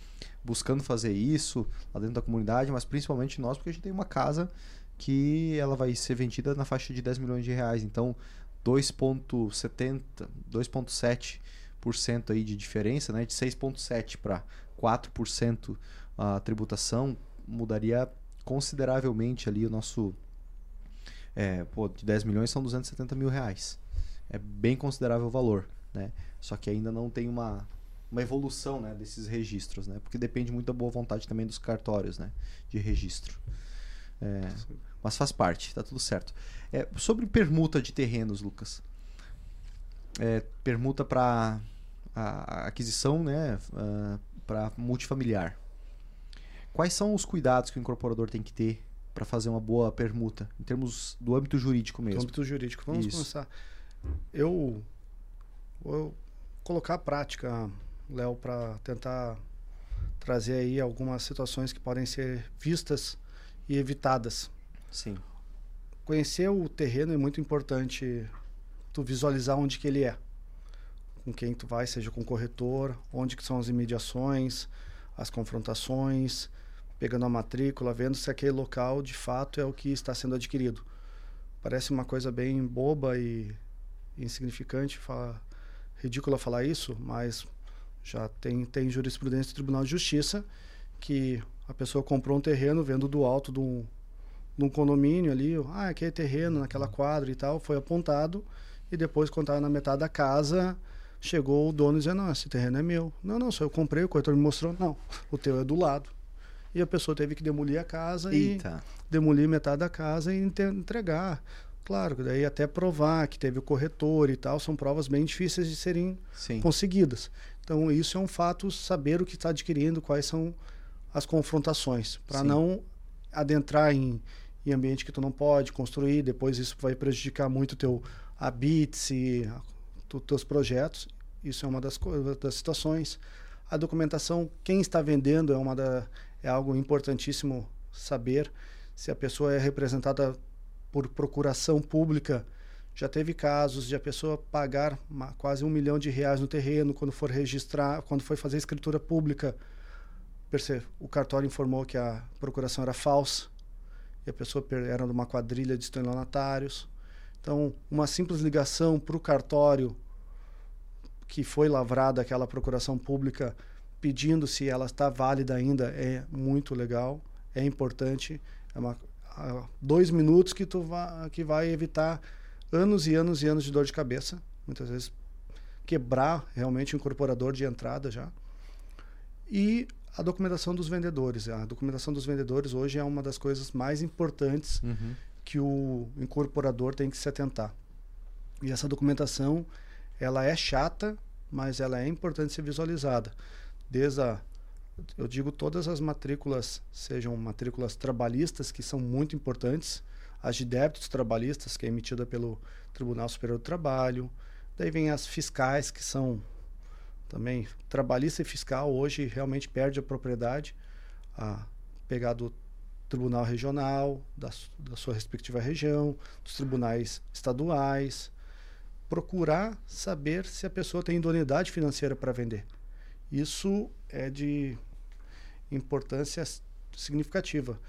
buscando fazer isso lá dentro da comunidade, mas principalmente nós, porque a gente tem uma casa que ela vai ser vendida na faixa de 10 milhões de reais. Então, 2,70, 2,7% aí de diferença, né? De 6,7% para 4% a tributação mudaria consideravelmente ali o nosso. É, pô, de 10 milhões são 270 mil reais. É bem considerável o valor, né? Só que ainda não tem uma, uma evolução né, desses registros, né? Porque depende muito da boa vontade também dos cartórios, né? De registro. É, mas faz parte, tá tudo certo. É, sobre permuta de terrenos, Lucas. É, permuta para aquisição, né, uh, ah, para multifamiliar. Quais são os cuidados que o incorporador tem que ter para fazer uma boa permuta, em termos do âmbito jurídico mesmo? Do âmbito jurídico. Vamos Isso. começar. Eu vou colocar a prática, Léo, para tentar trazer aí algumas situações que podem ser vistas e evitadas. Sim. Conhecer o terreno é muito importante. Tu visualizar onde que ele é, com quem tu vai, seja com o corretor, onde que são as imediações, as confrontações, pegando a matrícula, vendo se aquele local de fato é o que está sendo adquirido. Parece uma coisa bem boba e insignificante, fala, ridícula falar isso, mas já tem, tem jurisprudência do Tribunal de Justiça que a pessoa comprou um terreno vendo do alto de um, num condomínio ali, ah, aqui é terreno, naquela quadra e tal, foi apontado, e depois, quando estava na metade da casa, chegou o dono dizendo, não, esse terreno é meu. Não, não, só eu comprei, o corretor me mostrou, não, o teu é do lado. E a pessoa teve que demolir a casa Eita. e demolir metade da casa e entregar. Claro, daí até provar que teve o corretor e tal, são provas bem difíceis de serem Sim. conseguidas. Então, isso é um fato, saber o que está adquirindo, quais são as confrontações, para não adentrar em, em ambiente que tu não pode construir, depois isso vai prejudicar muito teu habite e teus projetos. Isso é uma das, das situações. A documentação, quem está vendendo é uma da, é algo importantíssimo saber se a pessoa é representada por procuração pública. Já teve casos de a pessoa pagar uma, quase um milhão de reais no terreno quando for registrar, quando foi fazer escritura pública. Percebe? O cartório informou que a procuração era falsa e a pessoa era de uma quadrilha de estelionatários. Então, uma simples ligação para o cartório que foi lavrada aquela procuração pública pedindo se ela está válida ainda é muito legal, é importante. É uma, dois minutos que tu vai, que vai evitar anos e anos e anos de dor de cabeça. Muitas vezes quebrar realmente o incorporador de entrada já. E a documentação dos vendedores. A documentação dos vendedores hoje é uma das coisas mais importantes uhum. Que o incorporador tem que se atentar. E essa documentação, ela é chata, mas ela é importante ser visualizada. Desde a, eu digo todas as matrículas, sejam matrículas trabalhistas, que são muito importantes, as de débitos trabalhistas, que é emitida pelo Tribunal Superior do Trabalho, daí vem as fiscais, que são também trabalhista e fiscal, hoje realmente perde a propriedade a pegar do Tribunal Regional, da, da sua respectiva região, dos tribunais estaduais, procurar saber se a pessoa tem idoneidade financeira para vender. Isso é de importância significativa.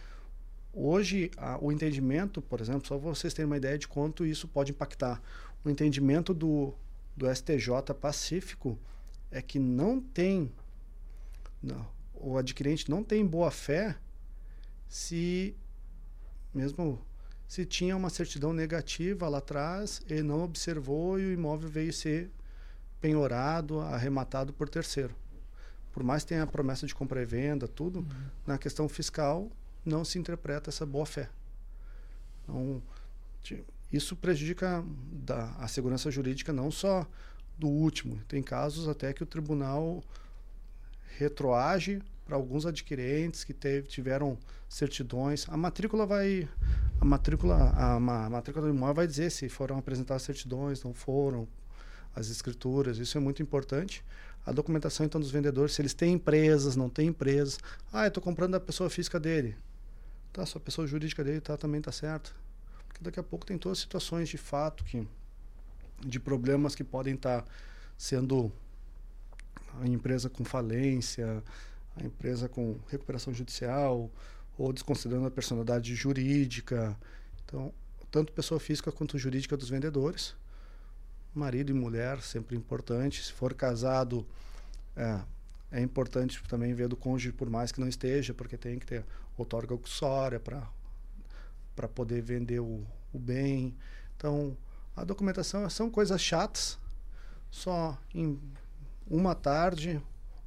Hoje, a, o entendimento, por exemplo, só vocês terem uma ideia de quanto isso pode impactar. O entendimento do, do STJ Pacífico é que não tem, não, o adquirente não tem boa fé se, mesmo se tinha uma certidão negativa lá atrás, ele não observou e o imóvel veio ser penhorado, arrematado por terceiro. Por mais que tenha a promessa de compra e venda, tudo, uhum. na questão fiscal não se interpreta essa boa fé. Então, isso prejudica da, a segurança jurídica não só do último. Tem casos até que o tribunal retroage para alguns adquirentes que teve, tiveram certidões. A matrícula vai. A matrícula, a, a matrícula do imóvel vai dizer se foram apresentadas certidões, não foram, as escrituras, isso é muito importante. A documentação então dos vendedores, se eles têm empresas, não têm empresas. Ah, eu estou comprando da pessoa física dele. Tá, sua pessoa jurídica dele tá, também está certo. Porque daqui a pouco tem todas as situações de fato que de problemas que podem estar tá sendo a empresa com falência, a empresa com recuperação judicial ou desconsiderando a personalidade jurídica. Então, tanto pessoa física quanto jurídica dos vendedores. Marido e mulher, sempre importante. Se for casado, é, é importante também ver do cônjuge, por mais que não esteja, porque tem que ter outorga uxória para poder vender o, o bem. Então, a documentação são coisas chatas. Só em uma tarde,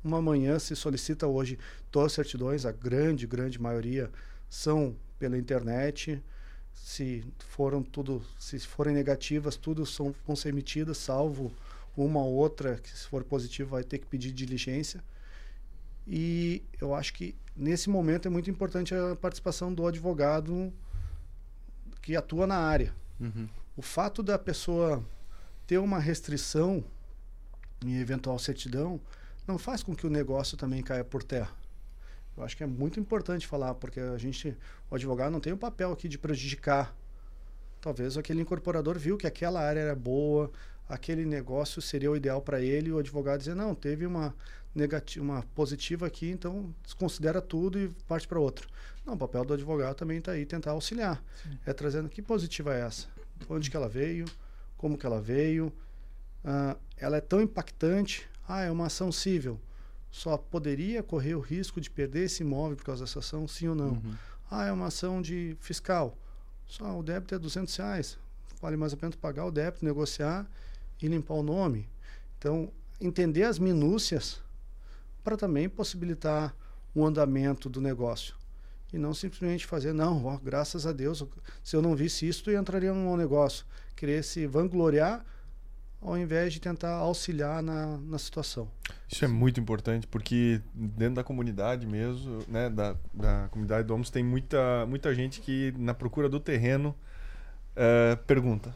uma manhã se solicita hoje todas as certidões, a grande, grande maioria são pela internet. Se foram tudo, se forem negativas, tudo são, vão ser emitidas, salvo uma ou outra que se for positiva vai ter que pedir diligência. E eu acho que nesse momento é muito importante a participação do advogado que atua na área. Uhum. O fato da pessoa ter uma restrição em eventual certidão não faz com que o negócio também caia por terra. Eu acho que é muito importante falar, porque a gente, o advogado não tem o papel aqui de prejudicar. Talvez aquele incorporador viu que aquela área era boa, aquele negócio seria o ideal para ele, e o advogado dizer, não, teve uma negativa, uma positiva aqui, então desconsidera tudo e parte para outro. Não, o papel do advogado também está aí tentar auxiliar. Sim. É trazendo que positiva é essa? Onde que ela veio? Como que ela veio? Uh, ela é tão impactante. Ah, é uma ação civil. Só poderia correr o risco de perder esse imóvel por causa dessa ação, sim ou não? Uhum. Ah, é uma ação de fiscal. Só o débito é 200 reais. Vale mais a pena pagar o débito, negociar e limpar o nome. Então, entender as minúcias para também possibilitar o andamento do negócio. E não simplesmente fazer, não, ó, graças a Deus, se eu não visse isso, eu entraria num negócio. Querer se vangloriar ao invés de tentar auxiliar na, na situação. Isso é muito importante, porque dentro da comunidade mesmo, né, da, da comunidade do Homos, tem muita, muita gente que na procura do terreno é, pergunta.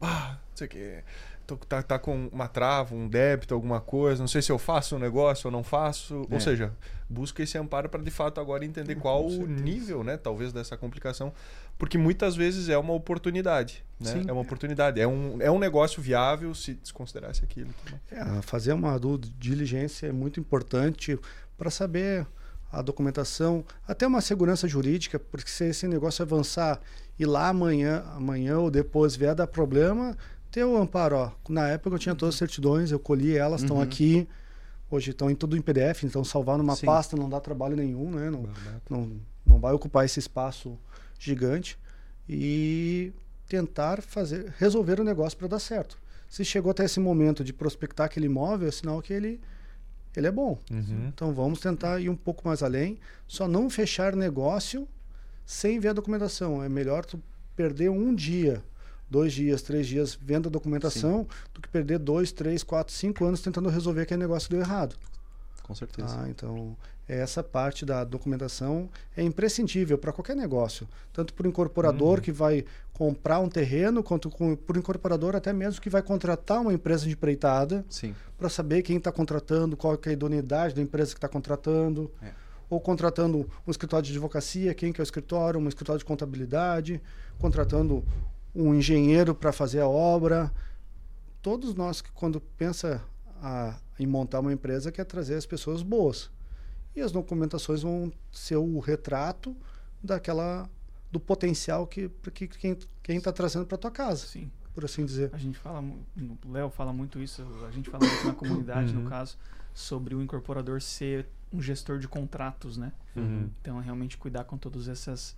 Ah, não sei o que tô, tá, tá com uma trava, um débito, alguma coisa, não sei se eu faço um negócio ou não faço. É. Ou seja, busca esse amparo para de fato agora entender qual o nível, né, talvez, dessa complicação. Porque muitas vezes é uma oportunidade. Né? Sim. É uma oportunidade. É um, é um negócio viável se desconsiderasse aquilo. É, fazer uma diligência é muito importante para saber a documentação, até uma segurança jurídica, porque se esse negócio avançar e lá amanhã, amanhã ou depois vier dar problema, ter o amparo. Ó. Na época eu tinha todas as certidões, eu colhi elas, estão uhum. aqui. hoje estão em tudo em PDF, então salvar numa Sim. pasta não dá trabalho nenhum, né? Não, não, não vai ocupar esse espaço gigante e tentar fazer resolver o negócio para dar certo. Se chegou até esse momento de prospectar aquele imóvel, é sinal que ele ele é bom. Uhum. Então vamos tentar ir um pouco mais além. Só não fechar negócio sem ver a documentação. É melhor tu perder um dia, dois dias, três dias vendo a documentação Sim. do que perder dois, três, quatro, cinco anos tentando resolver aquele negócio deu errado. Com certeza. Ah, então essa parte da documentação é imprescindível para qualquer negócio, tanto para o incorporador uhum. que vai comprar um terreno, quanto para o incorporador até mesmo que vai contratar uma empresa de empreitada para saber quem está contratando, qual é a idoneidade da empresa que está contratando. É. Ou contratando um escritório de advocacia, quem que é o escritório, um escritório de contabilidade, contratando um engenheiro para fazer a obra. Todos nós que quando pensa a, em montar uma empresa quer trazer as pessoas boas e as documentações vão ser o retrato daquela do potencial que, que quem está trazendo para tua casa. Sim. Por assim dizer. A gente fala, o Léo fala muito isso, a gente fala muito na comunidade, uhum. no caso, sobre o incorporador ser um gestor de contratos, né? Uhum. Então, é realmente cuidar com todas essas,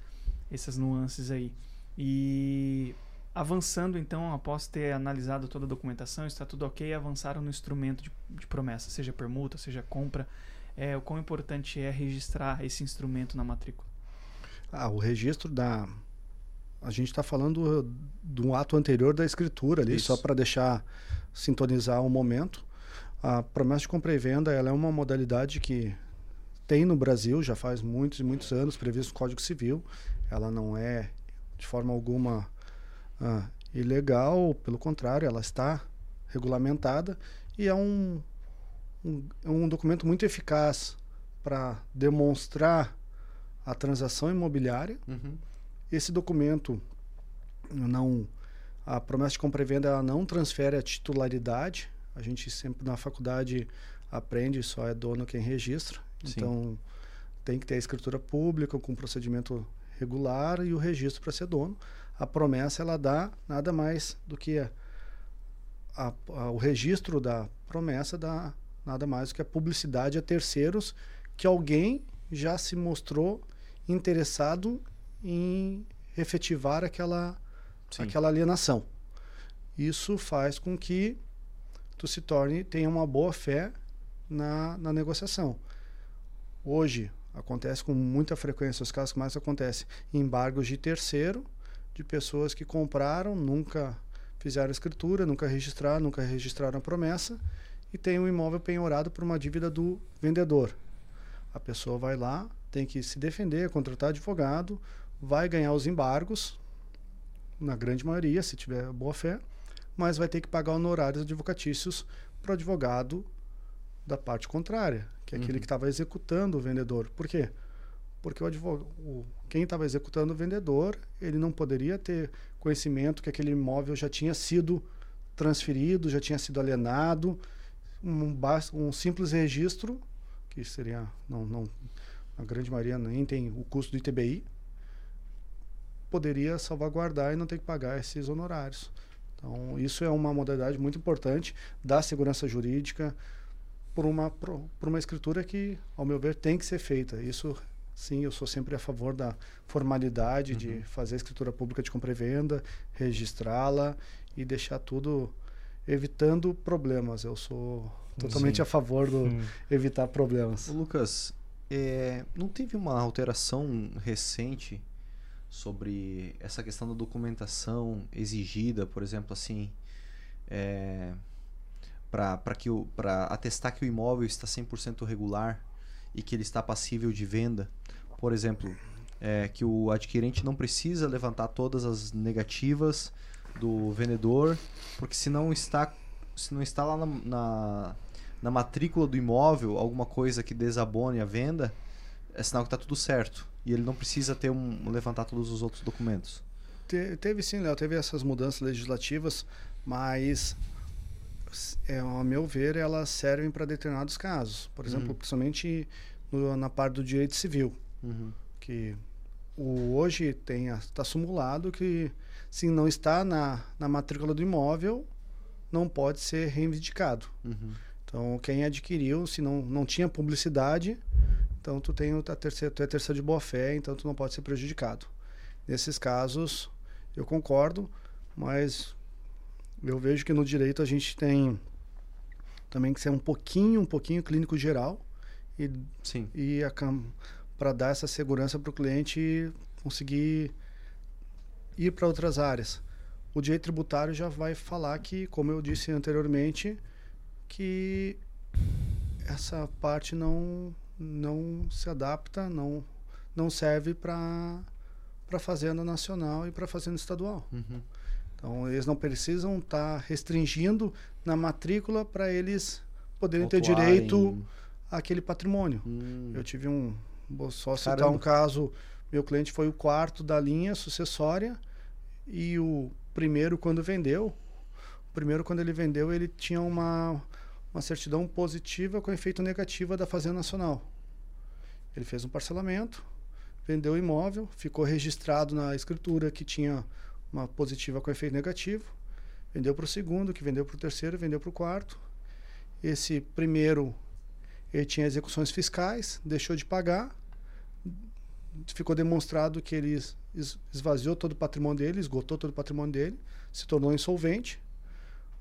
essas nuances aí. E avançando, então, após ter analisado toda a documentação, está tudo ok, avançaram no instrumento de, de promessa, seja permuta, seja compra é, o quão importante é registrar esse instrumento na matrícula? Ah, o registro da. A gente está falando do ato anterior da escritura ali, Isso. só para deixar sintonizar um momento. A promessa de compra e venda ela é uma modalidade que tem no Brasil já faz muitos e muitos anos, previsto no Código Civil. Ela não é de forma alguma ah, ilegal, pelo contrário, ela está regulamentada e é um, um, é um documento muito eficaz para demonstrar a transação imobiliária. Uhum. Esse documento não a promessa de compra e venda ela não transfere a titularidade. A gente sempre na faculdade aprende só é dono quem registra. Sim. Então tem que ter a escritura pública com procedimento regular e o registro para ser dono. A promessa ela dá nada mais do que a, a, a, o registro da promessa da nada mais do que a publicidade a terceiros que alguém já se mostrou interessado em efetivar aquela, aquela alienação. Isso faz com que tu se torne, tenha uma boa fé na, na negociação. Hoje, acontece com muita frequência, os casos que mais acontecem, embargos de terceiro, de pessoas que compraram, nunca fizeram escritura, nunca registraram, nunca registraram a promessa, e tem um imóvel penhorado por uma dívida do vendedor. A pessoa vai lá, tem que se defender, contratar advogado, vai ganhar os embargos, na grande maioria, se tiver boa fé, mas vai ter que pagar honorários advocatícios para o advogado da parte contrária, que é aquele uhum. que estava executando o vendedor. Por quê? Porque o advogado, quem estava executando o vendedor, ele não poderia ter conhecimento que aquele imóvel já tinha sido transferido, já tinha sido alienado, um, um simples registro, que seria, não, não, a grande maioria nem tem o custo do ITBI, poderia salvaguardar e não ter que pagar esses honorários. Então, isso é uma modalidade muito importante da segurança jurídica por uma, por, por uma escritura que, ao meu ver, tem que ser feita. Isso, sim, eu sou sempre a favor da formalidade uhum. de fazer a escritura pública de compra e venda, registrá-la e deixar tudo evitando problemas. Eu sou totalmente Sim. a favor do hum. evitar problemas. Lucas, é, não teve uma alteração recente sobre essa questão da documentação exigida, por exemplo, assim, é, para que para atestar que o imóvel está 100% regular e que ele está passível de venda, por exemplo, é, que o adquirente não precisa levantar todas as negativas do vendedor, porque se não está, se não está lá na, na, na matrícula do imóvel alguma coisa que desabone a venda, é sinal que está tudo certo. E ele não precisa ter um, levantar todos os outros documentos. Te, teve sim, Léo, teve essas mudanças legislativas, mas é, ao meu ver, elas servem para determinados casos. Por exemplo, uhum. principalmente no, na parte do direito civil. Uhum. Que o, hoje está simulado que se não está na, na matrícula do imóvel, não pode ser reivindicado. Uhum. Então, quem adquiriu, se não, não tinha publicidade, então tu tem a terceira, tu é terceira de boa fé, então tu não pode ser prejudicado. Nesses casos, eu concordo, mas eu vejo que no direito a gente tem também que ser um pouquinho, um pouquinho clínico geral e, Sim. e para dar essa segurança para o cliente conseguir ir para outras áreas. O direito tributário já vai falar que, como eu disse anteriormente, que essa parte não não se adapta, não não serve para para fazenda nacional e para fazenda estadual. Uhum. Então eles não precisam estar tá restringindo na matrícula para eles poderem ter direito àquele patrimônio. Hum. Eu tive um vou só citar Caramba. um caso, meu cliente foi o quarto da linha sucessória e o primeiro quando vendeu, o primeiro quando ele vendeu, ele tinha uma uma certidão positiva com efeito negativo da Fazenda Nacional. Ele fez um parcelamento, vendeu o imóvel, ficou registrado na escritura que tinha uma positiva com efeito negativo, vendeu para o segundo, que vendeu para o terceiro, vendeu para o quarto. Esse primeiro, ele tinha execuções fiscais, deixou de pagar, ficou demonstrado que ele esvaziou todo o patrimônio dele, esgotou todo o patrimônio dele, se tornou insolvente.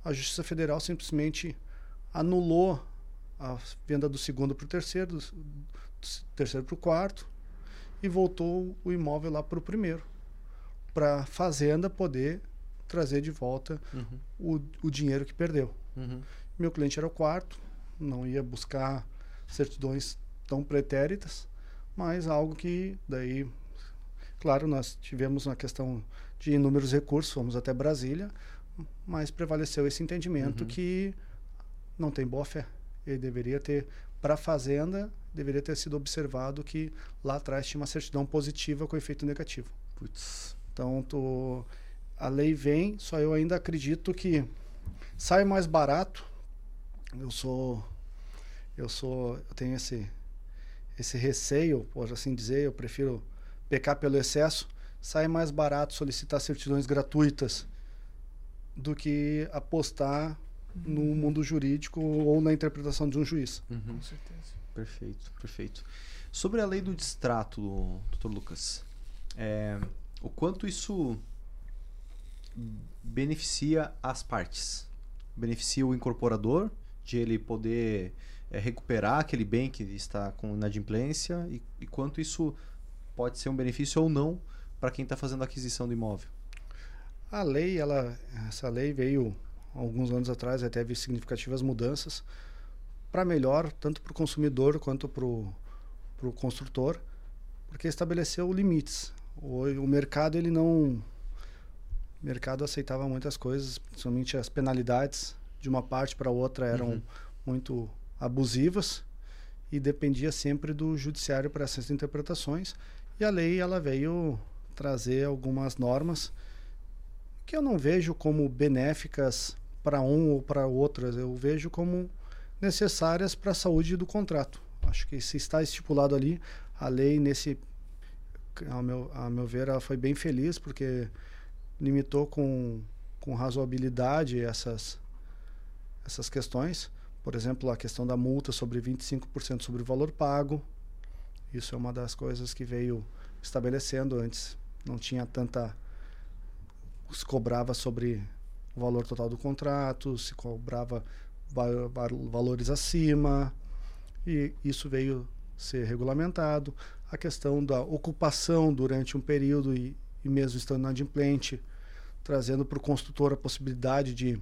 A Justiça Federal simplesmente anulou a venda do segundo para o terceiro, do, terceiro para o quarto, e voltou o imóvel lá para o primeiro, para a fazenda poder trazer de volta uhum. o, o dinheiro que perdeu. Uhum. Meu cliente era o quarto, não ia buscar certidões tão pretéritas, mas algo que daí, claro, nós tivemos uma questão de inúmeros recursos, fomos até Brasília, mas prevaleceu esse entendimento uhum. que não tem boa fé. Ele deveria ter, para a fazenda, deveria ter sido observado que lá atrás tinha uma certidão positiva com efeito negativo. Putz. Então, tô, a lei vem, só eu ainda acredito que sai mais barato. Eu sou eu sou eu tenho esse esse receio, por assim dizer, eu prefiro pecar pelo excesso, sai mais barato solicitar certidões gratuitas do que apostar no uhum. mundo jurídico ou na interpretação de um juiz. Uhum. Com certeza. Perfeito, perfeito. Sobre a lei do distrato, doutor Lucas, é, o quanto isso beneficia as partes? Beneficia o incorporador de ele poder é, recuperar aquele bem que está com inadimplência e, e quanto isso pode ser um benefício ou não para quem está fazendo aquisição do imóvel? A lei, ela, essa lei veio alguns anos atrás, até teve significativas mudanças para melhor, tanto para o consumidor quanto para o construtor, porque estabeleceu limites. O, o mercado ele não o mercado aceitava muitas coisas, principalmente as penalidades de uma parte para outra eram uhum. muito abusivas e dependia sempre do judiciário para essas interpretações. E a lei ela veio trazer algumas normas que eu não vejo como benéficas para um ou para outras, eu vejo como necessárias para a saúde do contrato. Acho que se está estipulado ali, a lei nesse ao meu, a meu ver, ela foi bem feliz porque limitou com, com razoabilidade essas, essas questões. Por exemplo, a questão da multa sobre 25% sobre o valor pago. Isso é uma das coisas que veio estabelecendo antes. Não tinha tanta. Se cobrava sobre o valor total do contrato, se cobrava valores acima, e isso veio ser regulamentado. A questão da ocupação durante um período e, e mesmo estando inadimplente, trazendo para o construtor a possibilidade de,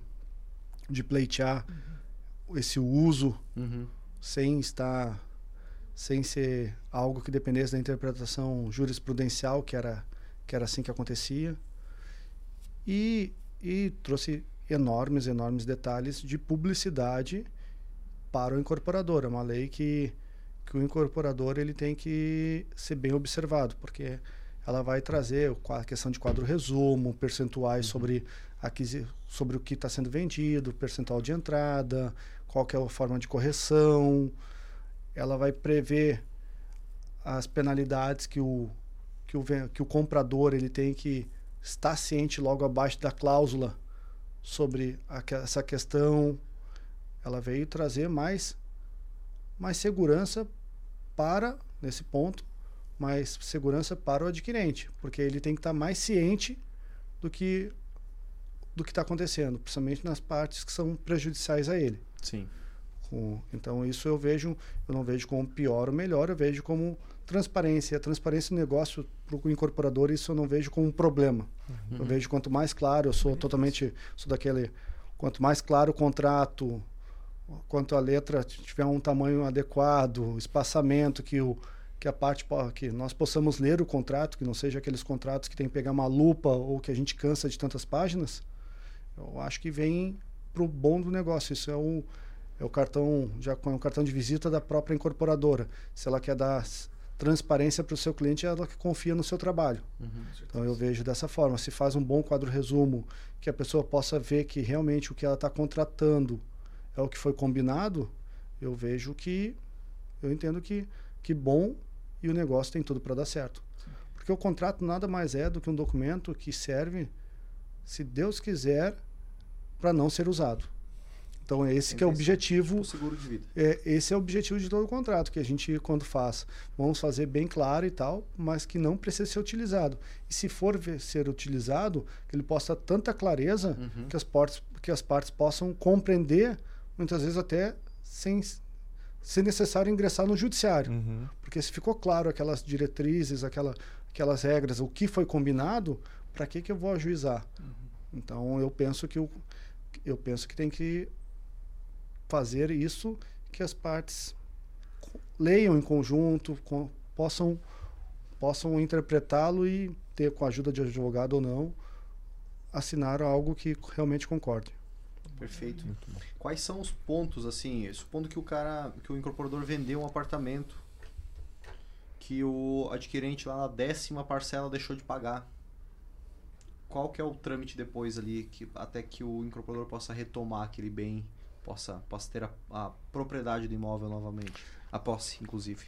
de pleitear uhum. esse uso uhum. sem estar sem ser algo que dependesse da interpretação jurisprudencial que era que era assim que acontecia e, e trouxe enormes, enormes detalhes de publicidade para o incorporador. É uma lei que, que o incorporador ele tem que ser bem observado, porque ela vai trazer a questão de quadro resumo, percentuais uhum. sobre, aquisi, sobre o que está sendo vendido, percentual de entrada, qual é a forma de correção. Ela vai prever as penalidades que o, que o, que o comprador ele tem que estar ciente logo abaixo da cláusula sobre a, essa questão. ela veio trazer mais mais segurança para nesse ponto, mais segurança para o adquirente, porque ele tem que estar mais ciente do que do que está acontecendo, principalmente nas partes que são prejudiciais a ele. Sim. Com, então isso eu vejo, eu não vejo como pior ou melhor, eu vejo como transparência. A transparência do negócio para o incorporador, isso eu não vejo como um problema. Uhum. Eu vejo quanto mais claro, eu sou totalmente, sou daquele, quanto mais claro o contrato, quanto a letra tiver um tamanho adequado, espaçamento que o que a parte que nós possamos ler o contrato, que não seja aqueles contratos que tem que pegar uma lupa ou que a gente cansa de tantas páginas, eu acho que vem para o bom do negócio. Isso é o, é o cartão já é um cartão de visita da própria incorporadora. Se ela quer dar transparência para o seu cliente, é ela que confia no seu trabalho. Uhum, então eu vejo dessa forma. Se faz um bom quadro resumo, que a pessoa possa ver que realmente o que ela está contratando é o que foi combinado, eu vejo que eu entendo que que bom e o negócio tem tudo para dar certo. Sim. Porque o contrato nada mais é do que um documento que serve, se Deus quiser, para não ser usado. Então é esse que é o objetivo. Tipo seguro de vida. É, esse é o objetivo de todo o contrato que a gente quando faz, vamos fazer bem claro e tal, mas que não precisa ser utilizado. E se for ser utilizado, que ele possa tanta clareza uhum. que as partes que as partes possam compreender, muitas vezes até sem ser necessário ingressar no judiciário. Uhum. Porque se ficou claro aquelas diretrizes, aquela, aquelas regras, o que foi combinado, para que que eu vou ajuizar? Uhum. Então eu penso que o, eu penso que tem que fazer isso que as partes leiam em conjunto, com, possam possam interpretá-lo e ter com a ajuda de advogado ou não assinar algo que realmente concorde. Perfeito. Quais são os pontos assim, supondo que o cara, que o incorporador vendeu um apartamento que o adquirente lá na décima parcela deixou de pagar. Qual que é o trâmite depois ali que até que o incorporador possa retomar aquele bem possa, possa ter a, a propriedade do imóvel novamente. A posse, inclusive.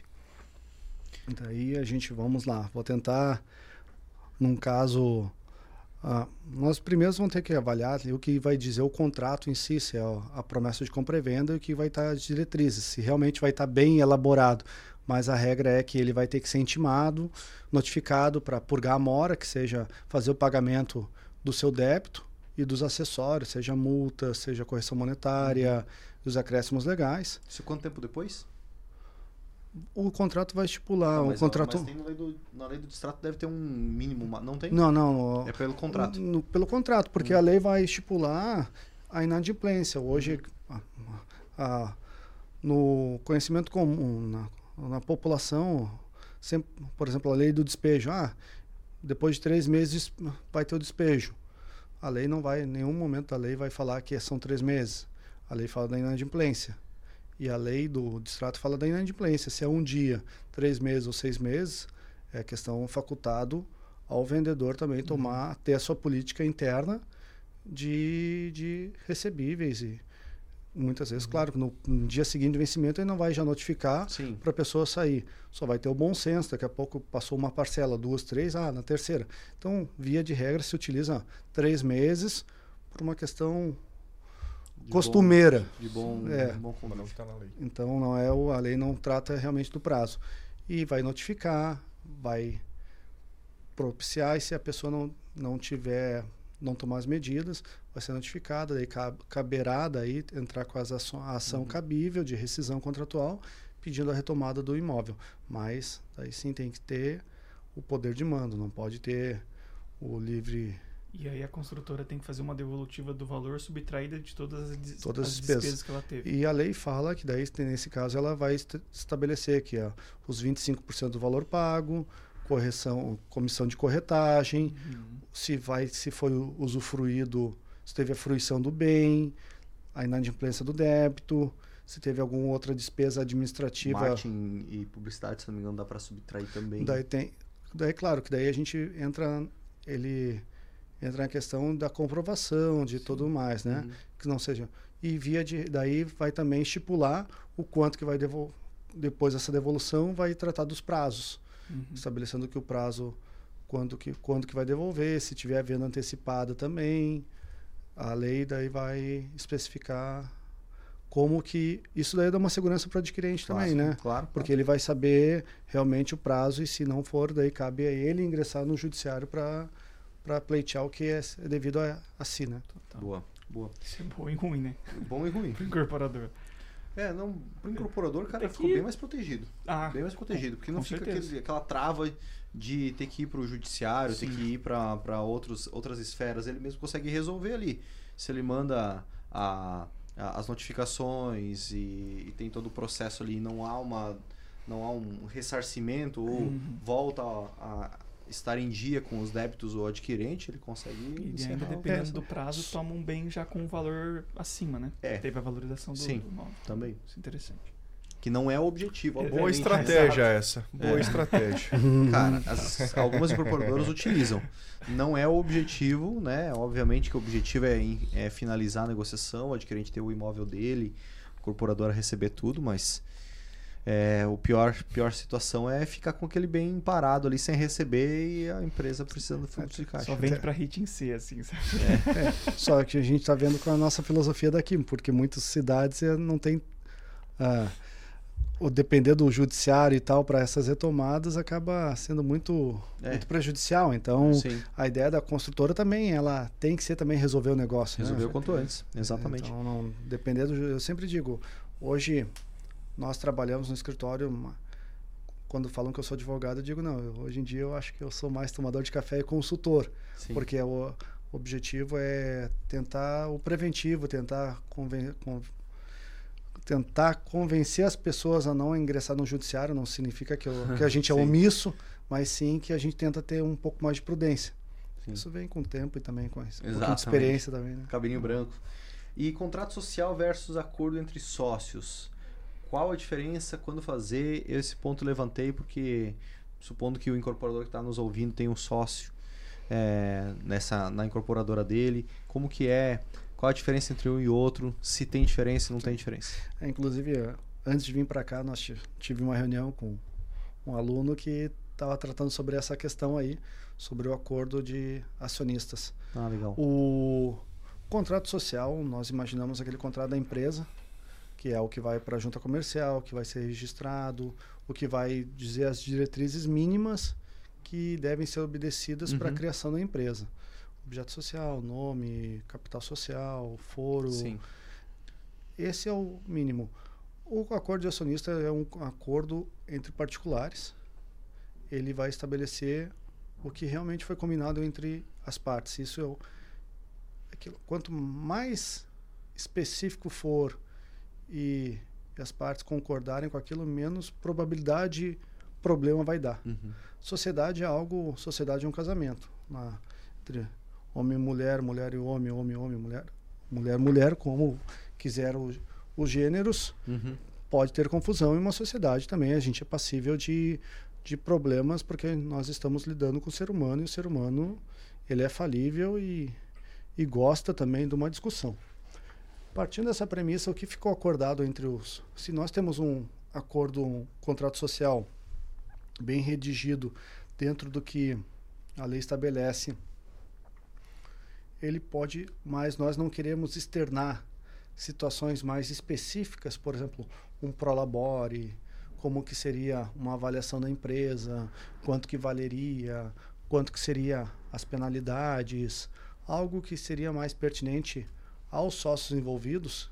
Daí a gente, vamos lá, vou tentar, num caso, uh, nós primeiros vamos ter que avaliar o que vai dizer o contrato em si, se é a promessa de compra e venda e o que vai estar as diretrizes, se realmente vai estar bem elaborado. Mas a regra é que ele vai ter que ser intimado, notificado para purgar a mora, que seja fazer o pagamento do seu débito, e dos acessórios, seja multa, seja correção monetária, os acréscimos legais. Isso quanto tempo depois? O contrato vai estipular. Não, o contrato... mas tem na lei, do, na lei do distrato deve ter um mínimo, não tem? Não, não. É pelo contrato. No, pelo contrato, porque hum. a lei vai estipular a inadimplência. Hoje, a, a, no conhecimento comum, na, na população, sempre, por exemplo, a lei do despejo. Ah, depois de três meses vai ter o despejo. A lei não vai, em nenhum momento a lei vai falar que são três meses. A lei fala da inadimplência. E a lei do distrato fala da inadimplência. Se é um dia, três meses ou seis meses, é questão facultado ao vendedor também tomar, uhum. ter a sua política interna de, de recebíveis e Muitas vezes, uhum. claro, no, no, dia seguinte do vencimento ele não vai já notificar para a pessoa sair. Só vai ter o bom senso. Daqui a pouco passou uma parcela, duas, três, ah, na terceira. Então, via de regra, se utiliza três meses por uma questão de costumeira. Bom, de bom, é. bom não está na lei. Então, não é o, a lei não trata realmente do prazo. E vai notificar, vai propiciar, e se a pessoa não, não tiver não tomar as medidas, vai ser notificada, daí caberá daí entrar com as a ação uhum. cabível de rescisão contratual, pedindo a retomada do imóvel. Mas daí sim tem que ter o poder de mando, não pode ter o livre e aí a construtora tem que fazer uma devolutiva do valor subtraída de todas as, todas as despesas. despesas. que ela teve. E a lei fala que daí nesse caso ela vai estabelecer que ó, os 25% do valor pago, correção, comissão de corretagem, uhum. se vai, se foi usufruído, se teve a fruição do bem, a inadimplência do débito, se teve alguma outra despesa administrativa. Marketing e publicidade, se não me engano, dá para subtrair também. Daí tem, daí claro que daí a gente entra, ele entra na questão da comprovação de Sim. tudo mais, né? Uhum. Que não seja e via de daí vai também estipular o quanto que vai devolver depois dessa devolução vai tratar dos prazos uhum. estabelecendo que o prazo quando que quando que vai devolver, se tiver venda antecipada também, a lei daí vai especificar como que isso daí dá uma segurança para o adquirente claro, também, né? Claro. Porque ele vai saber realmente o prazo e se não for, daí cabe a ele ingressar no judiciário para para pleitear o que é devido a, a si, né? Total. Boa, boa. Isso é bom e ruim, né? Bom e ruim. Pro incorporador. É, não, pro incorporador, cara, é que... ficou bem mais protegido. Ah, bem mais protegido, porque não fica aquele, aquela trava de ter que ir para o judiciário, Sim. ter que ir para outras esferas. Ele mesmo consegue resolver ali. Se ele manda a, a, as notificações e, e, tem todo o processo ali, não há uma não há um ressarcimento ou uhum. volta a, a estar em dia com os débitos ou adquirente, ele consegue. E ainda dependendo do prazo, toma um bem já com um valor acima, né? É. Teve a valorização do, Sim, do imóvel. Também. Isso é interessante. Que não é o objetivo. Boa estratégia essa. Boa é. estratégia. Cara, as, algumas incorporadoras utilizam. Não é o objetivo, né? Obviamente que o objetivo é, é finalizar a negociação, o adquirente ter o imóvel dele, a incorporadora receber tudo, mas é, o pior, pior situação é ficar com aquele bem parado ali sem receber e a empresa precisando de fluxo de caixa. Só vende para hit em C, assim, sabe? É. É. Só que a gente está vendo com a nossa filosofia daqui, porque muitas cidades eh, não tem. Ah, o depender do judiciário e tal para essas retomadas acaba sendo muito, é. muito prejudicial. Então, Sim. a ideia da construtora também, ela tem que ser também resolver o negócio. Né? Resolver né? o quanto antes, exatamente. Então, não, depender do, eu sempre digo, hoje nós trabalhamos no escritório. Uma, quando falam que eu sou advogado, eu digo, não, eu, hoje em dia eu acho que eu sou mais tomador de café e consultor. Sim. Porque o, objetivo é tentar o preventivo, tentar, conven, con, tentar convencer as pessoas a não ingressar no judiciário. Não significa que, eu, que a gente é omisso, mas sim que a gente tenta ter um pouco mais de prudência. Sim. Isso vem com o tempo e também com essa um experiência também. Né? Cabelinho branco. E contrato social versus acordo entre sócios qual a diferença, quando fazer. Esse ponto levantei porque, supondo que o incorporador que está nos ouvindo tem um sócio é, nessa, na incorporadora dele, como que é, qual a diferença entre um e outro, se tem diferença, não tem diferença. É, inclusive, antes de vir para cá, nós tive uma reunião com um aluno que estava tratando sobre essa questão aí, sobre o acordo de acionistas. Ah, legal. O contrato social, nós imaginamos aquele contrato da empresa, que é o que vai para a junta comercial, que vai ser registrado, o que vai dizer as diretrizes mínimas que devem ser obedecidas uhum. para a criação da empresa. Objeto social, nome, capital social, foro. Sim. Esse é o mínimo. O acordo de acionista é um acordo entre particulares. Ele vai estabelecer o que realmente foi combinado entre as partes. Isso é o, aquilo. Quanto mais específico for e as partes concordarem com aquilo, menos probabilidade problema vai dar. Uhum. Sociedade é algo, sociedade é um casamento. Na, entre homem e mulher, mulher e homem, homem, homem, mulher, mulher, mulher, como quiser o, os gêneros, uhum. pode ter confusão em uma sociedade também. A gente é passível de, de problemas porque nós estamos lidando com o ser humano e o ser humano ele é falível e, e gosta também de uma discussão. Partindo dessa premissa, o que ficou acordado entre os. Se nós temos um acordo, um contrato social bem redigido dentro do que a lei estabelece, ele pode, mas nós não queremos externar situações mais específicas, por exemplo, um prolabore, como que seria uma avaliação da empresa, quanto que valeria, quanto que seria as penalidades, algo que seria mais pertinente aos sócios envolvidos,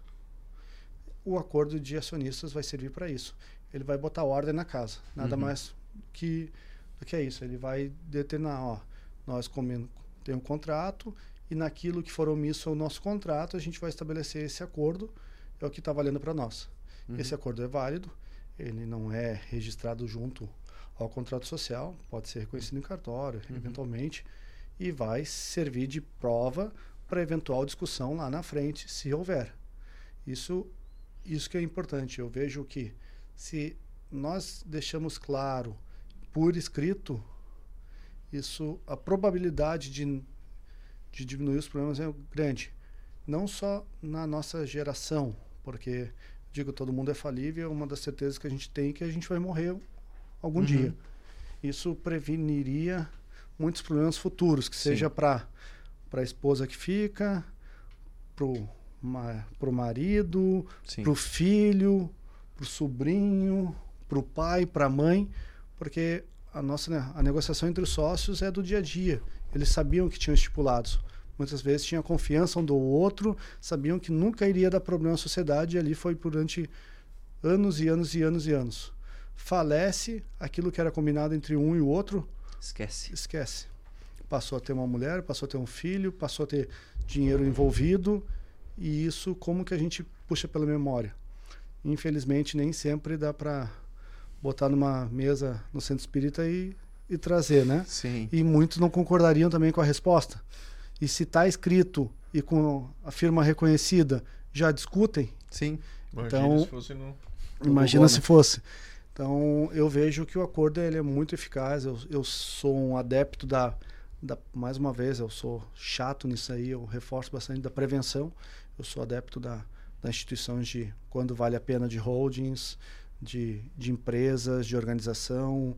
o acordo de acionistas vai servir para isso. Ele vai botar ordem na casa, nada uhum. mais que do que é isso. Ele vai determinar, ó, nós temos um contrato e naquilo que for omisso ao nosso contrato, a gente vai estabelecer esse acordo, é o que está valendo para nós. Uhum. Esse acordo é válido, ele não é registrado junto ao contrato social, pode ser reconhecido em cartório, uhum. eventualmente, e vai servir de prova para eventual discussão lá na frente, se houver. Isso, isso que é importante. Eu vejo que se nós deixamos claro por escrito, isso a probabilidade de, de diminuir os problemas é grande. Não só na nossa geração, porque digo todo mundo é falível, uma das certezas que a gente tem é que a gente vai morrer algum uhum. dia. Isso preveniria muitos problemas futuros, que Sim. seja para a esposa que fica, para o para o marido, para o filho, para o sobrinho, para o pai, para a mãe, porque a nossa né, a negociação entre os sócios é do dia a dia. Eles sabiam que tinham estipulados. Muitas vezes tinha confiança um do outro, sabiam que nunca iria dar problema à sociedade e ali foi durante anos e anos e anos e anos. Falece aquilo que era combinado entre um e o outro. Esquece. Esquece. Passou a ter uma mulher, passou a ter um filho, passou a ter dinheiro envolvido e isso como que a gente puxa pela memória. Infelizmente nem sempre dá para botar numa mesa no centro espírita e, e trazer, né? Sim. E muitos não concordariam também com a resposta. E se está escrito e com a firma reconhecida, já discutem? Sim. Imagina então, se fosse no... Imagina Google, se né? fosse. Então, eu vejo que o acordo ele é muito eficaz. Eu, eu sou um adepto da, da. Mais uma vez, eu sou chato nisso aí, eu reforço bastante da prevenção. Eu sou adepto da, da instituições de quando vale a pena de holdings, de, de empresas, de organização,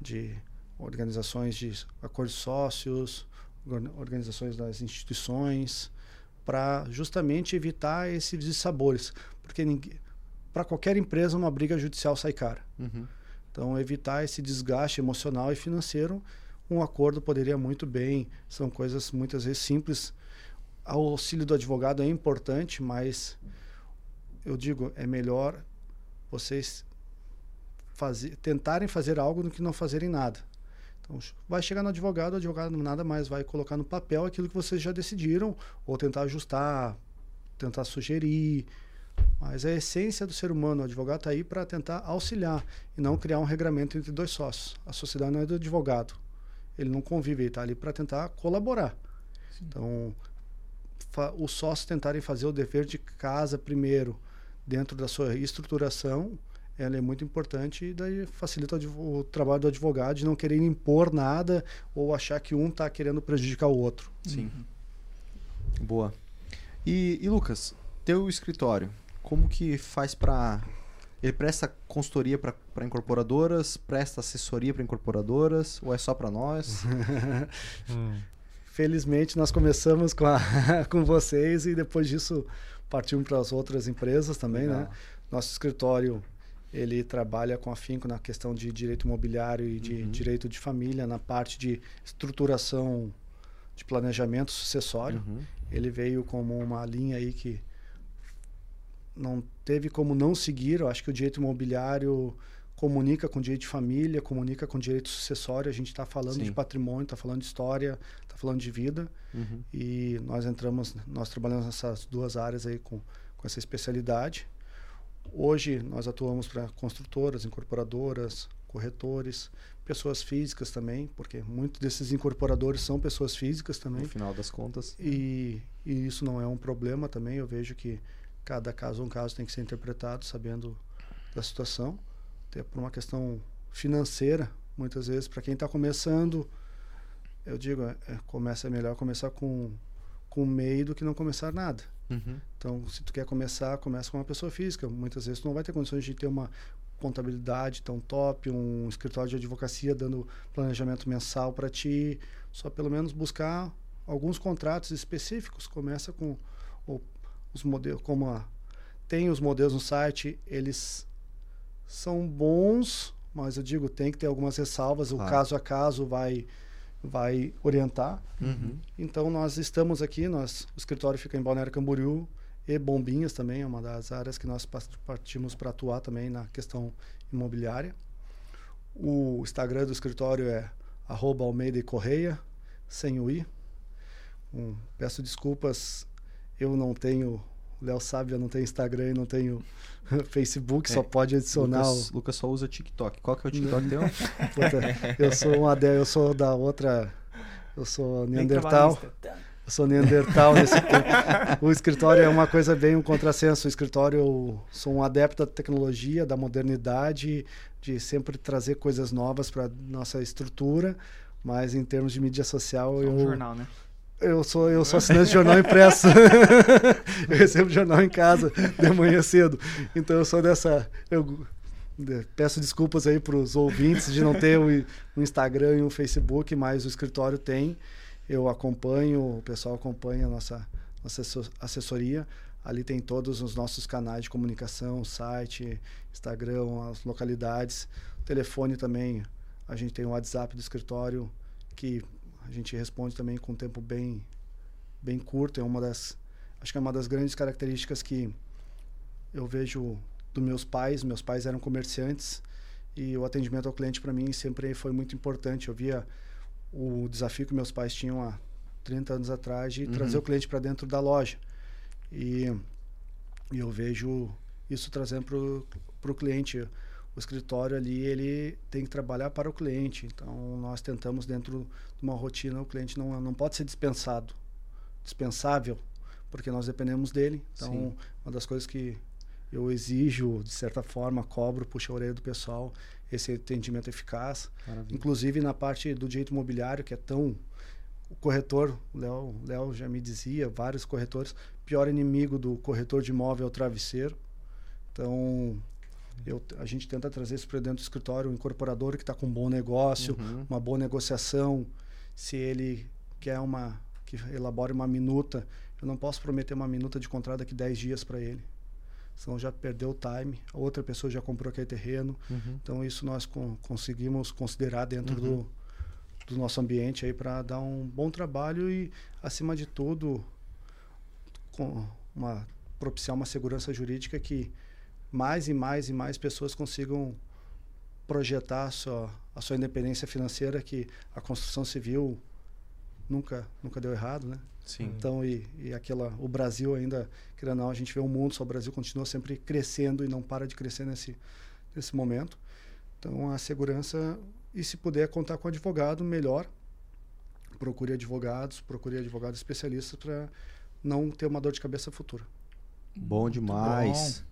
de organizações de acordos sócios, organizações das instituições, para justamente evitar esses dissabores. Porque para qualquer empresa uma briga judicial sai cara. Uhum. Então, evitar esse desgaste emocional e financeiro, um acordo poderia muito bem, são coisas muitas vezes simples. O auxílio do advogado é importante, mas eu digo, é melhor vocês fazer, tentarem fazer algo do que não fazerem nada. Então, vai chegar no advogado, o advogado nada mais vai colocar no papel aquilo que vocês já decidiram, ou tentar ajustar, tentar sugerir. Mas a essência do ser humano, o advogado está aí para tentar auxiliar e não criar um regramento entre dois sócios. A sociedade não é do advogado. Ele não convive, ele está ali para tentar colaborar. Sim. Então, os sócios tentarem fazer o dever de casa primeiro, dentro da sua estruturação, ela é muito importante e daí facilita o, o trabalho do advogado de não querer impor nada ou achar que um está querendo prejudicar o outro. Sim. Uhum. Boa. E, e, Lucas, teu escritório, como que faz para ele presta consultoria para incorporadoras, presta assessoria para incorporadoras ou é só para nós? hum. Felizmente nós começamos com, a, com vocês e depois disso partimos para as outras empresas também, né? Legal. né? Nosso escritório ele trabalha com afinco na questão de direito imobiliário e de uhum. direito de família, na parte de estruturação de planejamento sucessório. Uhum. Ele veio como uma linha aí que não teve como não seguir. Eu acho que o direito imobiliário comunica com direito de família, comunica com direito sucessório. A gente está falando Sim. de patrimônio, está falando de história, está falando de vida. Uhum. E nós entramos, nós trabalhamos nessas duas áreas aí com, com essa especialidade. Hoje nós atuamos para construtoras, incorporadoras, corretores, pessoas físicas também, porque muitos desses incorporadores são pessoas físicas também. No final das contas. E, e isso não é um problema também. Eu vejo que cada caso um caso tem que ser interpretado sabendo da situação. Até por uma questão financeira, muitas vezes, para quem está começando, eu digo, é, é, começa é melhor começar com, com meio do que não começar nada. Uhum. Então, se tu quer começar, começa com uma pessoa física. Muitas vezes tu não vai ter condições de ter uma contabilidade tão top, um escritório de advocacia dando planejamento mensal para ti. Só pelo menos buscar alguns contratos específicos. Começa com os modelos, como a, tem os modelos no site, eles são bons, mas eu digo, tem que ter algumas ressalvas. O caso a caso vai vai orientar. Uhum. Então nós estamos aqui, nós, o escritório fica em Balneário Camboriú e Bombinhas também é uma das áreas que nós partimos para atuar também na questão imobiliária. O Instagram do escritório é Almeida e Correia, sem o i. Um, peço desculpas, eu não tenho o Léo sabe, eu não tenho Instagram e não tenho Facebook, é, só pode adicionar. Lucas, o... Lucas só usa TikTok. Qual que é o TikTok teu? eu sou uma eu sou da outra. Eu sou Neandertal. Eu sou Neandertal nesse O escritório é uma coisa bem um contrassenso. O escritório, eu sou um adepto da tecnologia, da modernidade, de sempre trazer coisas novas para nossa estrutura, mas em termos de mídia social, só eu. Um jornal, né? Eu sou, eu sou assinante de jornal impresso. eu recebo jornal em casa de manhã cedo. Então eu sou dessa. Eu peço desculpas aí para os ouvintes de não ter um, um Instagram e um Facebook, mas o escritório tem. Eu acompanho, o pessoal acompanha a nossa, nossa assessoria. Ali tem todos os nossos canais de comunicação, site, Instagram, as localidades, telefone também. A gente tem o WhatsApp do escritório que a gente responde também com um tempo bem bem curto. É uma das acho que é uma das grandes características que eu vejo dos meus pais. Meus pais eram comerciantes e o atendimento ao cliente para mim sempre foi muito importante. Eu via o desafio que meus pais tinham há 30 anos atrás de uhum. trazer o cliente para dentro da loja. E, e, eu vejo isso trazendo para o cliente. O escritório ali, ele tem que trabalhar para o cliente. Então, nós tentamos, dentro de uma rotina, o cliente não, não pode ser dispensado, dispensável, porque nós dependemos dele. Então, Sim. uma das coisas que eu exijo, de certa forma, cobro, puxo a orelha do pessoal, esse atendimento eficaz. Maravilha. Inclusive na parte do direito imobiliário, que é tão. O corretor, Léo, Léo já me dizia, vários corretores, pior inimigo do corretor de imóvel é o travesseiro. Então, eu, a gente tenta trazer isso para dentro do escritório, o incorporador que está com um bom negócio, uhum. uma boa negociação. Se ele quer uma que elabore uma minuta, eu não posso prometer uma minuta de contrato daqui 10 dias para ele senão já perdeu o time, a outra pessoa já comprou aquele terreno. Uhum. Então isso nós conseguimos considerar dentro uhum. do, do nosso ambiente aí para dar um bom trabalho e acima de tudo com uma propiciar uma segurança jurídica que mais e mais e mais pessoas consigam projetar a sua, a sua independência financeira que a construção civil nunca nunca deu errado, né? Sim. Então, e, e aquela, o Brasil ainda, querendo não, a gente vê o mundo, só o Brasil continua sempre crescendo e não para de crescer nesse, nesse momento. Então, a segurança, e se puder contar com advogado, melhor. Procure advogados, procure advogados especialistas para não ter uma dor de cabeça futura. Bom demais.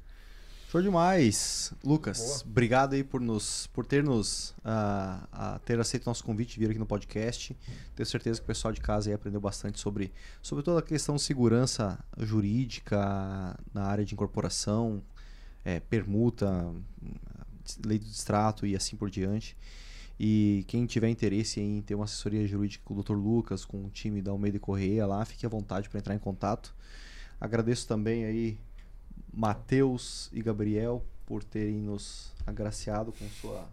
Show demais. Lucas, Boa. obrigado aí por, nos, por ter nos uh, uh, ter aceito o nosso convite de vir aqui no podcast. Tenho certeza que o pessoal de casa aí aprendeu bastante sobre, sobre toda a questão de segurança jurídica na área de incorporação, é, permuta, lei do distrato e assim por diante. E quem tiver interesse em ter uma assessoria jurídica com o Dr. Lucas, com o time da Almeida e Correia lá, fique à vontade para entrar em contato. Agradeço também aí Mateus e Gabriel por terem nos agraciado com sua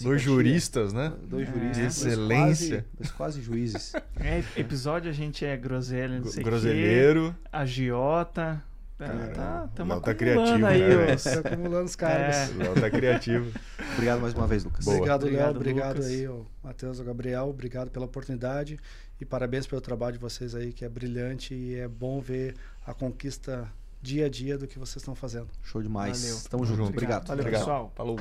Dois juristas, né? Dois juristas. De excelência. Dois quase, dois quase juízes. É, episódio a gente é groselha, não sei Groselheiro. Quê, agiota. Tá, tá, tamo tá criativo, aí, né? Os... acumulando os cargos. É. Léo tá criativo. obrigado mais uma vez, Lucas. Boa. Obrigado, Léo. Obrigado Lucas. aí, Matheus, o Gabriel. Obrigado pela oportunidade e parabéns pelo trabalho de vocês aí, que é brilhante e é bom ver a conquista dia a dia do que vocês estão fazendo. Show demais. Valeu. Tamo junto. Obrigado. Valeu, Obrigado. pessoal. Falou.